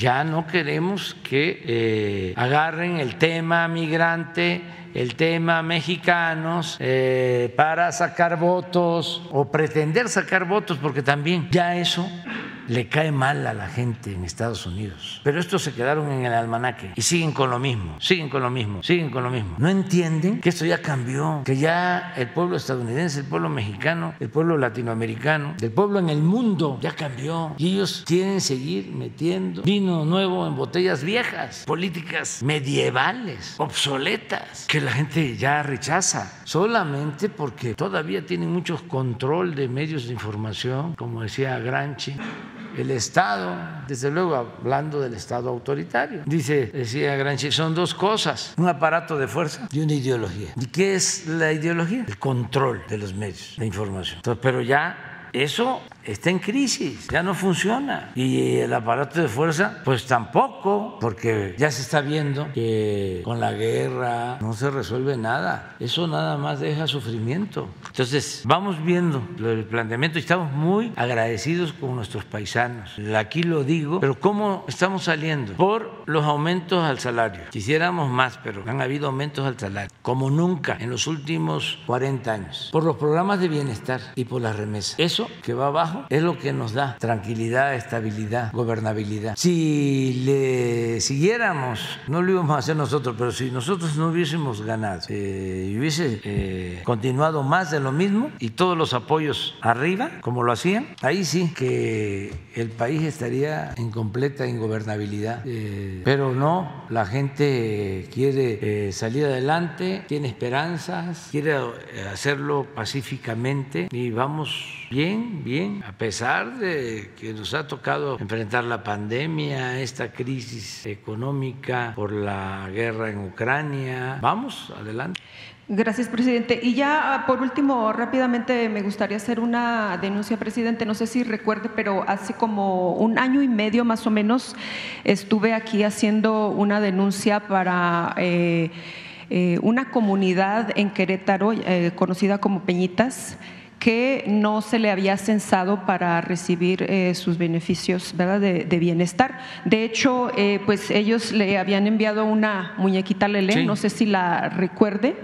ya no queremos que eh, agarren el tema migrante, el tema mexicanos, eh, para sacar votos o pretender sacar votos, porque también ya eso le cae mal a la gente en Estados Unidos. Pero estos se quedaron en el almanaque y siguen con lo mismo, siguen con lo mismo, siguen con lo mismo. No entienden que esto ya cambió, que ya el pueblo estadounidense, el pueblo mexicano, el pueblo latinoamericano, el pueblo en el mundo ya cambió. Y ellos quieren seguir metiendo vino nuevo en botellas viejas, políticas medievales, obsoletas, que la gente ya rechaza, solamente porque todavía tienen mucho control de medios de información, como decía Granchi el Estado, desde luego hablando del Estado autoritario. Dice, decía Granchi, son dos cosas, un aparato de fuerza y una ideología. ¿Y qué es la ideología? El control de los medios de información. pero ya eso está en crisis, ya no funciona. Y el aparato de fuerza, pues tampoco, porque ya se está viendo que con la guerra no se resuelve nada. Eso nada más deja sufrimiento. Entonces, vamos viendo el planteamiento y estamos muy agradecidos con nuestros paisanos. Aquí lo digo, pero ¿cómo estamos saliendo? Por los aumentos al salario. Quisiéramos más, pero han habido aumentos al salario, como nunca en los últimos 40 años. Por los programas de bienestar y por las remesas. Eso que va abajo es lo que nos da tranquilidad, estabilidad, gobernabilidad. Si le siguiéramos, no lo íbamos a hacer nosotros, pero si nosotros no hubiésemos ganado eh, hubiese eh, continuado más de lo mismo y todos los apoyos arriba, como lo hacían, ahí sí que el país estaría en completa ingobernabilidad. Eh, pero no, la gente quiere salir adelante, tiene esperanzas, quiere hacerlo pacíficamente y vamos bien, bien, a pesar de que nos ha tocado enfrentar la pandemia, esta crisis económica por la guerra en Ucrania. Vamos, adelante. Gracias, presidente. Y ya ah, por último, rápidamente me gustaría hacer una denuncia, presidente. No sé si recuerde, pero hace como un año y medio más o menos estuve aquí haciendo una denuncia para eh, eh, una comunidad en Querétaro eh, conocida como Peñitas que no se le había censado para recibir eh, sus beneficios ¿verdad? De, bienestar. De hecho, eh, pues ellos le habían enviado una muñequita Lele, no sé si la recuerde.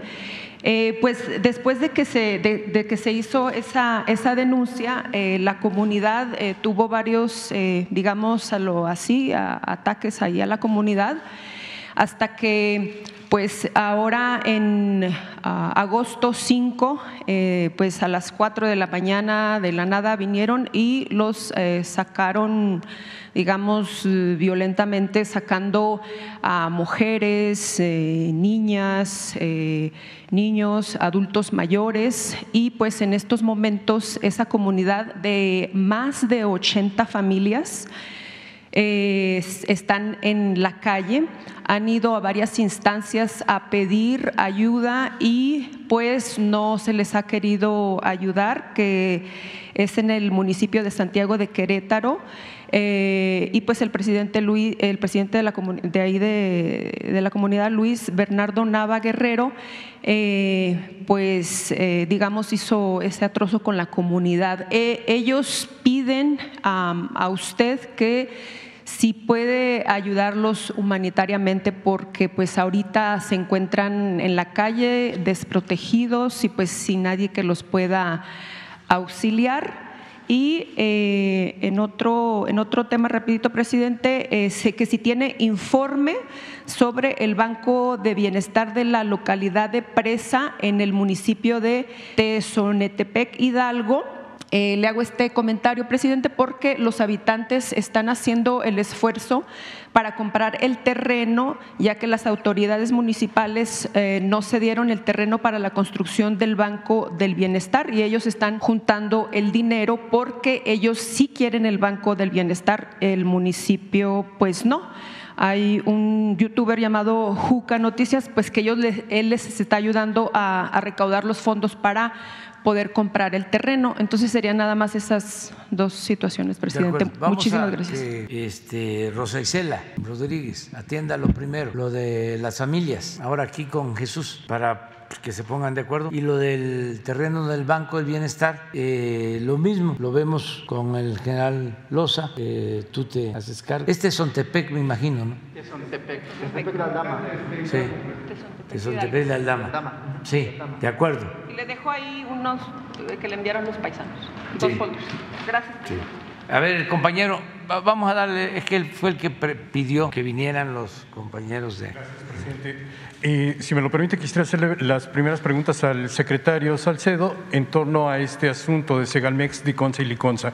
Eh, pues después de que se, de, que se hizo esa, esa denuncia, la comunidad tuvo varios, digamos, a lo así, ataques ahí a la comunidad, hasta que pues ahora en agosto 5, eh, pues a las 4 de la mañana de la nada vinieron y los eh, sacaron, digamos, violentamente, sacando a mujeres, eh, niñas, niños, adultos mayores. Y pues en estos momentos esa comunidad de más de 80 familias están en la calle han ido a varias instancias a pedir ayuda y pues no se les ha querido ayudar, que es en el municipio de Santiago de Querétaro. Eh, y pues el presidente Luis, el presidente de la de ahí de, la comunidad, Luis Bernardo Nava Guerrero, eh, pues eh, digamos hizo ese atrozo con la comunidad. ellos piden a usted que si puede ayudarlos humanitariamente porque pues ahorita se encuentran en la calle desprotegidos y pues sin nadie que los pueda auxiliar. Y eh, en, otro, en otro tema rapidito, presidente, sé que si tiene informe sobre el Banco de Bienestar de la localidad de Presa en el municipio de Tezonetepec, Hidalgo, eh, le hago este comentario, presidente, porque los habitantes están haciendo el esfuerzo para comprar el terreno, ya que las autoridades municipales eh, no cedieron el terreno para la construcción del Banco del Bienestar y ellos están juntando el dinero porque ellos sí quieren el Banco del Bienestar, el municipio pues no. Hay un youtuber llamado Juca Noticias, pues que ellos, él les está ayudando a, a recaudar los fondos para poder comprar el terreno. Entonces serían nada más esas dos situaciones, presidente. Muchísimas gracias. este, Rosa Isela Rodríguez, atienda lo primero, lo de las familias, ahora aquí con Jesús, para que se pongan de acuerdo. Y lo del terreno del Banco del Bienestar, eh, lo mismo, lo vemos con el general Loza, tú te haces cargo. Este es Sontepec, me imagino, ¿no? Es Sontepec. Sontepec de Aldama. Sí. De Sontepec de Aldama. Sí, de acuerdo le dejo ahí unos que le enviaron los paisanos, dos fondos. Gracias. A ver, compañero, vamos a darle, es que él fue el que pidió que vinieran los compañeros de... Gracias, presidente. Eh, si me lo permite, quisiera hacerle las primeras preguntas al secretario Salcedo en torno a este asunto de Segalmex, Diconsa y Liconza.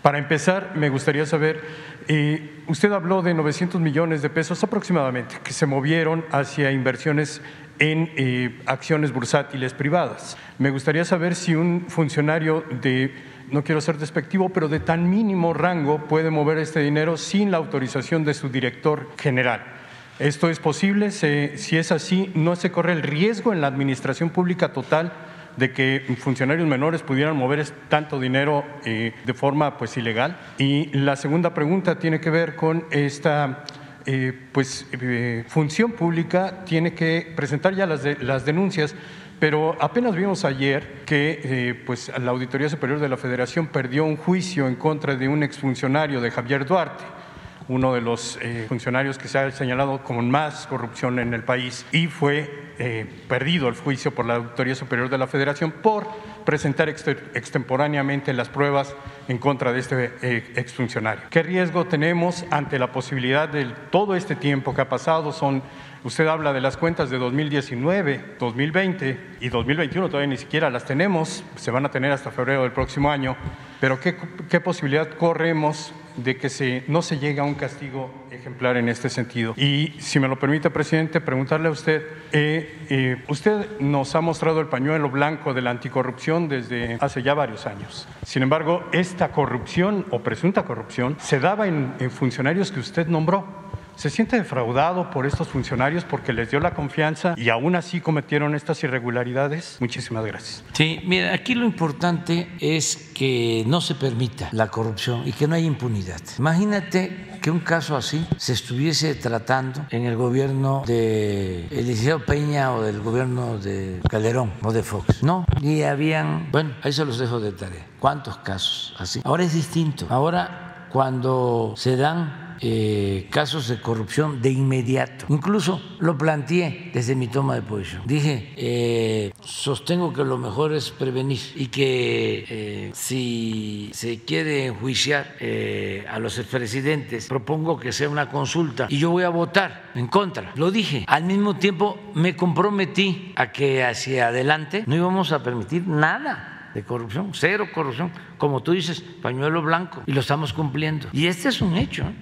Para empezar, me gustaría saber, eh, usted habló de 900 millones de pesos aproximadamente que se movieron hacia inversiones en eh, acciones bursátiles privadas. Me gustaría saber si un funcionario de, no quiero ser despectivo, pero de tan mínimo rango puede mover este dinero sin la autorización de su director general. ¿Esto es posible? Si es así, ¿no se corre el riesgo en la administración pública total de que funcionarios menores pudieran mover tanto dinero eh, de forma pues ilegal. Y la segunda pregunta tiene que ver con esta eh, pues eh, función pública tiene que presentar ya las, las denuncias pero apenas vimos ayer que pues, la Auditoría Superior de la Federación perdió un juicio en contra de un exfuncionario de Javier Duarte uno de los eh, funcionarios que se ha señalado con más corrupción en el país y fue eh, perdido el juicio por la Auditoría Superior de la Federación por presentar extemporáneamente las pruebas en contra de este eh, exfuncionario. ¿Qué riesgo tenemos ante la posibilidad de todo este tiempo que ha pasado? Son, usted habla de las cuentas de 2019, 2020 y 2021, todavía ni siquiera las tenemos, se van a tener hasta febrero del próximo año, pero ¿qué, qué posibilidad corremos de que no se llegue a un castigo ejemplar en este sentido. Y si me lo permite, presidente, preguntarle a usted, eh, eh, usted nos ha mostrado el pañuelo blanco de la anticorrupción desde hace ya varios años. Sin embargo, esta corrupción o presunta corrupción se daba en funcionarios que usted nombró. ¿Se siente defraudado por estos funcionarios porque les dio la confianza y aún así cometieron estas irregularidades? Muchísimas gracias. Sí, mira, aquí lo importante es que no se permita la corrupción y que no haya impunidad. Imagínate que un caso así se estuviese tratando en el gobierno de Eliseo Peña o del gobierno de Calderón o de Fox. No, y habían, bueno, ahí se los dejo de tarea. ¿Cuántos casos así? Ahora es distinto. Ahora cuando se dan eh, casos de corrupción de inmediato. Incluso lo planteé desde mi toma de posición. Dije, eh, sostengo que lo mejor es prevenir y que eh, si se quiere enjuiciar a los expresidentes, propongo que sea una consulta y yo voy a votar en contra. Lo dije. Al mismo tiempo me comprometí a que hacia adelante no íbamos a permitir nada de corrupción, cero corrupción, como tú dices, pañuelo blanco, y lo estamos cumpliendo. Y este es un hecho. ¿eh?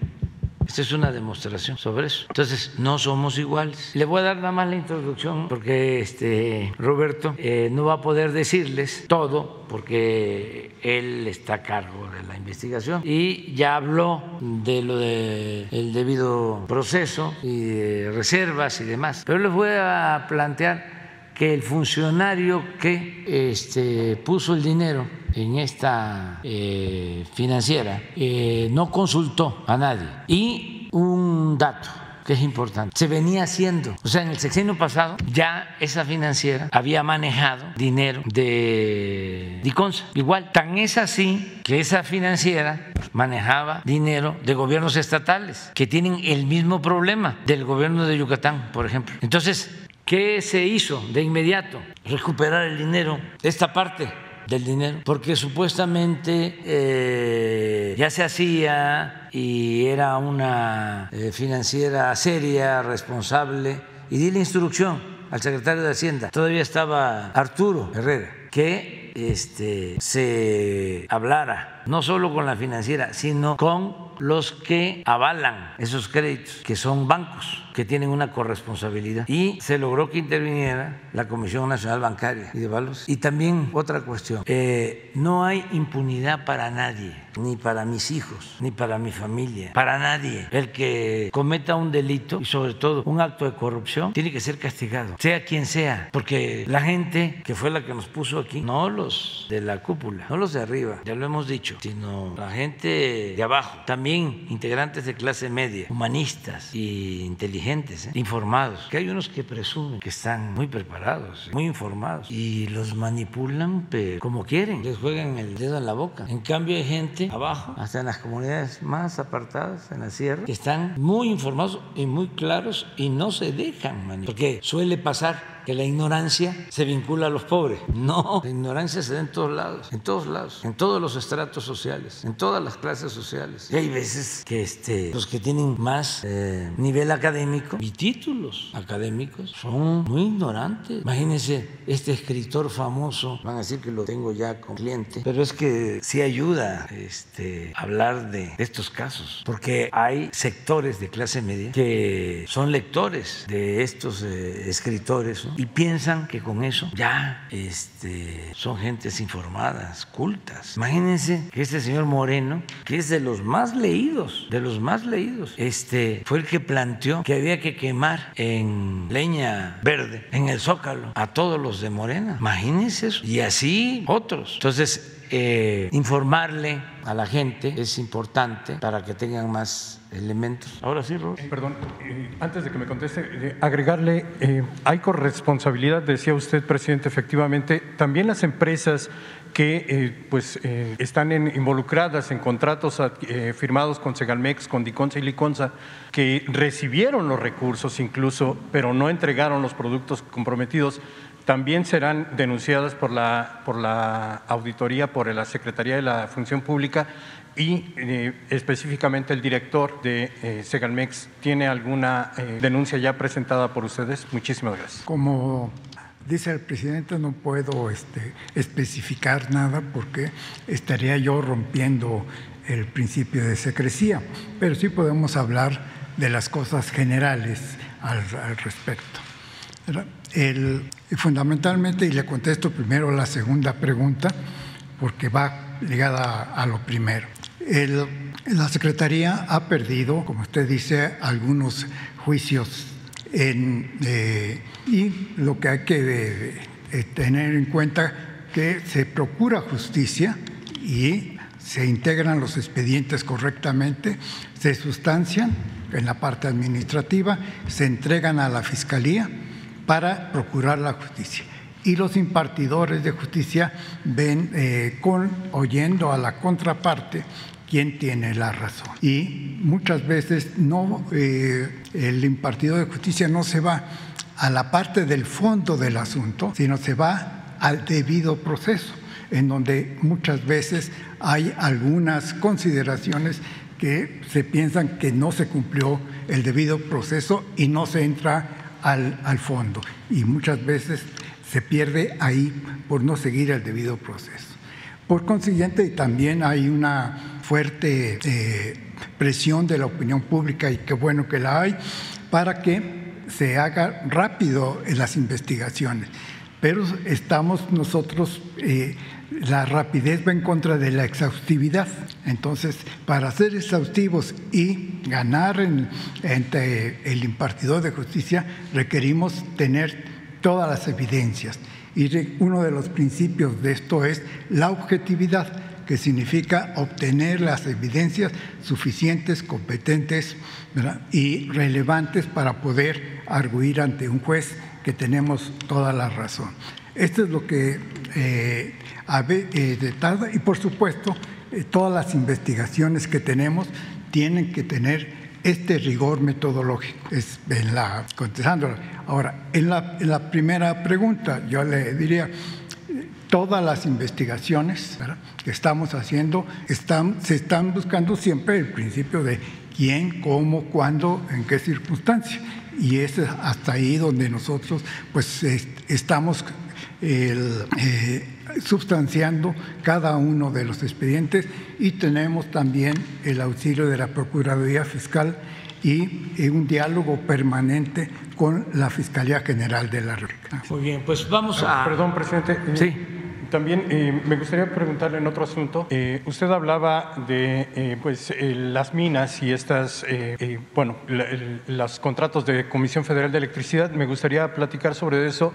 Esta es una demostración sobre eso. Entonces, no somos iguales. Le voy a dar nada más la introducción porque este Roberto eh, no va a poder decirles todo porque él está a cargo de la investigación y ya habló de lo del debido proceso y de reservas y demás. Pero les voy a plantear el funcionario que este, puso el dinero en esta eh, financiera eh, no consultó a nadie. Y un dato que es importante. Se venía haciendo, o sea, en el sexenio pasado ya esa financiera había manejado dinero de Diconsa. Igual, tan es así que esa financiera manejaba dinero de gobiernos estatales que tienen el mismo problema del gobierno de Yucatán, por ejemplo. Entonces, ¿Qué se hizo de inmediato? Recuperar el dinero, esta parte del dinero, porque supuestamente eh, ya se hacía y era una eh, financiera seria, responsable, y di la instrucción al secretario de Hacienda, todavía estaba Arturo Herrera, que este, se hablara no solo con la financiera, sino con los que avalan esos créditos, que son bancos que tienen una corresponsabilidad. Y se logró que interviniera la Comisión Nacional Bancaria y de Valores. Y también otra cuestión, eh, no hay impunidad para nadie, ni para mis hijos, ni para mi familia, para nadie. El que cometa un delito y sobre todo un acto de corrupción tiene que ser castigado, sea quien sea, porque la gente que fue la que nos puso aquí, no los de la cúpula, no los de arriba, ya lo hemos dicho, sino la gente de abajo, también integrantes de clase media, humanistas y inteligentes, ¿eh? informados, que hay unos que presumen que están muy preparados, muy informados y los manipulan pero como quieren, les juegan el dedo en la boca. En cambio hay gente abajo, hasta en las comunidades más apartadas, en la sierra, que están muy informados y muy claros y no se dejan manipular, porque suele pasar que la ignorancia se vincula a los pobres. No, la ignorancia se da en todos lados, en todos lados, en todos los estratos sociales, en todas las clases sociales. Y hay veces que este, los que tienen más eh, nivel académico y títulos académicos son muy ignorantes. Imagínense este escritor famoso, van a decir que lo tengo ya con cliente, pero es que sí ayuda este, hablar de estos casos, porque hay sectores de clase media que son lectores de estos eh, escritores y piensan que con eso ya este, son gentes informadas, cultas. Imagínense que este señor Moreno, que es de los más leídos, de los más leídos, este, fue el que planteó que había que quemar en leña verde, en el zócalo, a todos los de Morena. Imagínense eso. Y así otros. Entonces, eh, informarle a la gente es importante para que tengan más elementos. Ahora sí, Ros. Eh, perdón, eh, antes de que me conteste, agregarle, hay corresponsabilidad, decía usted, presidente, efectivamente, también las empresas que pues están involucradas en contratos firmados con Segalmex, con Diconsa y Liconza, que recibieron los recursos incluso, pero no entregaron los productos comprometidos también serán denunciadas por la, por la auditoría, por la Secretaría de la Función Pública y eh, específicamente el director de eh, Segalmex tiene alguna eh, denuncia ya presentada por ustedes. Muchísimas gracias. Como dice el presidente, no puedo este, especificar nada porque estaría yo rompiendo el principio de secrecía, pero sí podemos hablar de las cosas generales al, al respecto. El, fundamentalmente, y le contesto primero la segunda pregunta, porque va ligada a, lo primero. la Secretaría ha perdido, como usted dice, algunos juicios eh, y lo que hay que eh, tener en cuenta que se procura justicia y se integran los expedientes correctamente, se sustancian en la parte administrativa, se entregan a la Fiscalía para procurar la justicia. Y los impartidores de justicia ven eh, con, oyendo a la contraparte quién tiene la razón. Y muchas veces no, eh, el impartidor de justicia no se va a la parte del fondo del asunto, sino se va al debido proceso, en donde muchas veces hay algunas consideraciones que se piensan que no se cumplió el debido proceso y no se entra al, fondo y muchas veces se pierde ahí por no seguir el debido proceso. Por consiguiente, también hay una fuerte eh, presión de la opinión pública, y qué bueno que la hay, para que se haga rápido en las investigaciones. Pero estamos nosotros eh, la rapidez va en contra de la exhaustividad. Entonces, para ser exhaustivos y ganar entre el impartidor de justicia, requerimos tener todas las evidencias. Y uno de los principios de esto es la objetividad, que significa obtener las evidencias suficientes, competentes y relevantes para poder arguir ante un juez que tenemos toda la razón. Esto es lo que eh, eh, y por supuesto eh, todas las investigaciones que tenemos tienen que tener este rigor metodológico. Es en la. Ahora, en la, en la primera pregunta, yo le diría, todas las investigaciones que estamos haciendo están, se están buscando siempre el principio de quién, cómo, cuándo, en qué circunstancia. Y es hasta ahí donde nosotros pues estamos el, eh, sustanciando cada uno de los expedientes y tenemos también el auxilio de la Procuraduría Fiscal y un diálogo permanente con la Fiscalía General de la República. Muy bien, pues vamos a... Perdón, presidente. Sí. También eh, me gustaría preguntarle en otro asunto. Eh, usted hablaba de eh, pues, las minas y estas, bueno, los contratos de Comisión Federal de Electricidad. Me gustaría platicar sobre eso.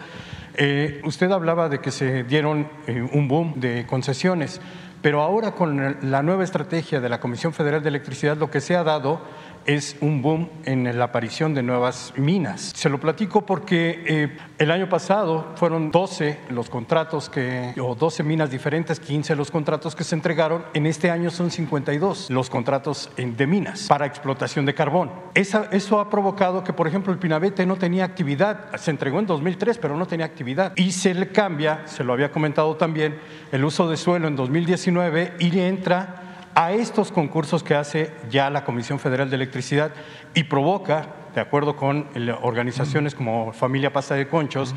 Usted hablaba de que se dieron un boom de concesiones, pero ahora con la nueva estrategia de la Comisión Federal de Electricidad lo que se ha dado es un boom en la aparición de nuevas minas. Se lo platico porque eh, el año pasado fueron 12 los contratos que, o 12 minas diferentes, 15 los contratos que se entregaron. En este año son 52 los contratos de minas para explotación de carbón. eso ha provocado que, por ejemplo, el Pinabete no tenía actividad. Se entregó en 2003, pero no tenía actividad. Y se le cambia, se lo había comentado también, el uso de suelo en 2019 y entra a estos concursos que hace ya la Comisión Federal de Electricidad y provoca, de acuerdo con organizaciones como Familia Pasta de Conchos,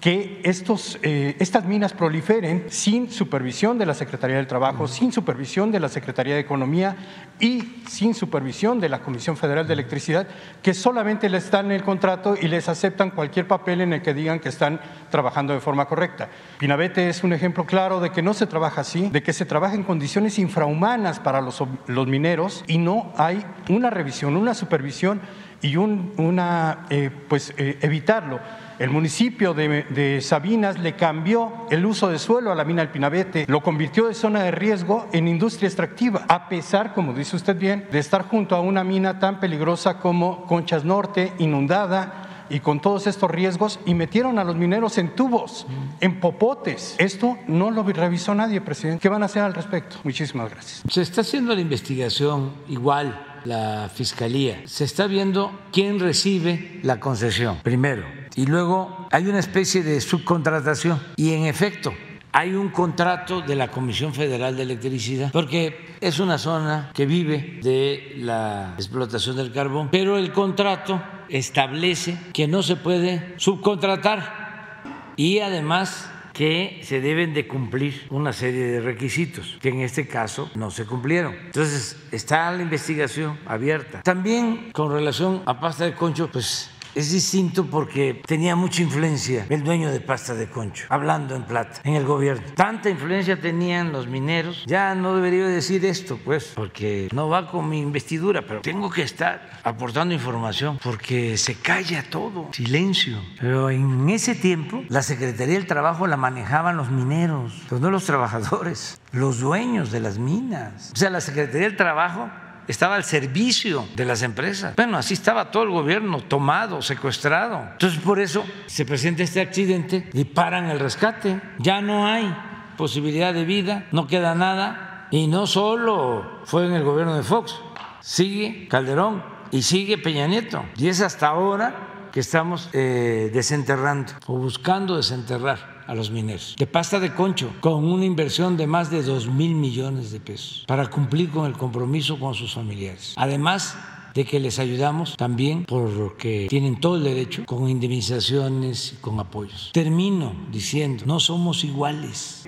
que estos, eh, estas minas proliferen sin supervisión de la Secretaría del Trabajo, sin supervisión de la Secretaría de Economía y sin supervisión de la Comisión Federal de Electricidad, que solamente les dan el contrato y les aceptan cualquier papel en el que digan que están trabajando de forma correcta. Pinabete es un ejemplo claro de que no se trabaja así, de que se trabaja en condiciones infrahumanas para los, los mineros y no hay una revisión, una supervisión y un, una, eh, pues, eh, evitarlo. El municipio de, Sabinas le cambió el uso de suelo a la mina del Pinabete, lo convirtió de zona de riesgo en industria extractiva, a pesar, como dice usted bien, de estar junto a una mina tan peligrosa como Conchas Norte, inundada, y con todos estos riesgos y metieron a los mineros en tubos, en popotes. Esto no lo revisó nadie, presidente. ¿Qué van a hacer al respecto? Muchísimas gracias. Se está haciendo la investigación igual la fiscalía. Se está viendo quién recibe la concesión primero. Y luego hay una especie de subcontratación. Y en efecto hay un contrato de la Comisión Federal de Electricidad, porque es una zona que vive de la explotación del carbón, pero el contrato establece que no se puede subcontratar. Y además que se deben de cumplir una serie de requisitos que en este caso no se cumplieron. Entonces está la investigación abierta. También con relación a pasta de concho, pues es distinto porque tenía mucha influencia el dueño de pasta de concho, hablando en plata, en el gobierno. Tanta influencia tenían los mineros. Ya no debería decir esto, pues, porque no va con mi investidura, pero tengo que estar aportando información porque se calla todo, silencio. Pero en ese tiempo la Secretaría del Trabajo la manejaban los mineros, no los trabajadores, los dueños de las minas. O sea, la Secretaría del Trabajo estaba al servicio de las empresas. Bueno, así estaba todo el gobierno tomado, secuestrado. Entonces por eso se presenta este accidente y paran el rescate. Ya no hay posibilidad de vida, no queda nada. Y no solo fue en el gobierno de Fox, sigue Calderón y sigue Peña Nieto. Y es hasta ahora que estamos eh, desenterrando o buscando desenterrar a los mineros de pasta de concho con una inversión de más de 2 mil millones de pesos para cumplir con el compromiso con sus familiares. Además, de que les ayudamos también porque tienen todo el derecho con indemnizaciones y con apoyos. Termino diciendo, no somos iguales.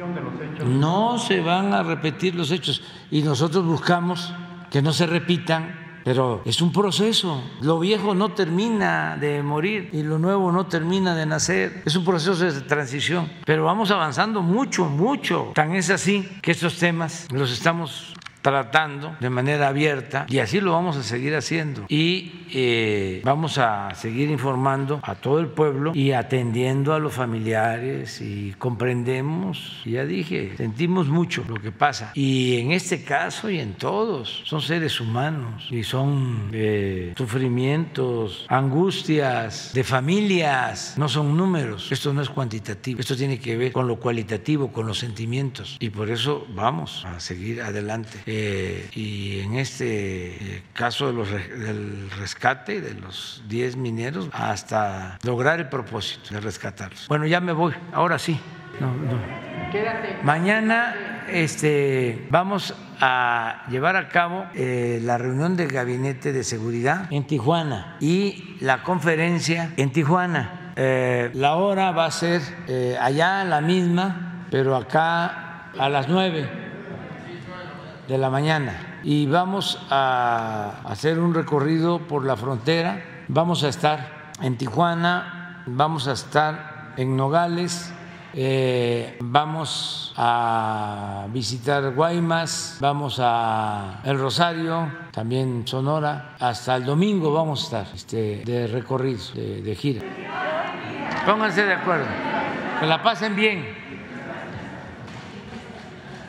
No se van a repetir los hechos y nosotros buscamos que no se repitan pero es un proceso. Lo viejo no termina de morir y lo nuevo no termina de nacer. Es un proceso de transición. Pero vamos avanzando mucho, mucho. Tan es así que estos temas los estamos tratando de manera abierta y así lo vamos a seguir haciendo. Y eh, vamos a seguir informando a todo el pueblo y atendiendo a los familiares y comprendemos, ya dije, sentimos mucho lo que pasa. Y en este caso y en todos, son seres humanos y son eh, sufrimientos, angustias de familias, no son números. Esto no es cuantitativo, esto tiene que ver con lo cualitativo, con los sentimientos. Y por eso vamos a seguir adelante. Eh, y en este eh, caso de los, del rescate de los 10 mineros hasta lograr el propósito de rescatarlos. Bueno, ya me voy, ahora sí. Mañana este, vamos a llevar a cabo eh, la reunión del gabinete de seguridad en Tijuana y la conferencia en Tijuana. la hora va a ser allá la misma, pero acá a las nueve de la mañana y vamos a hacer un recorrido por la frontera. Vamos a estar en Tijuana, vamos a estar en Nogales, eh, vamos a visitar Guaymas, vamos a El Rosario, también Sonora. Hasta el domingo vamos a estar este, de recorrido, de, de gira. Pónganse de acuerdo, que la pasen bien.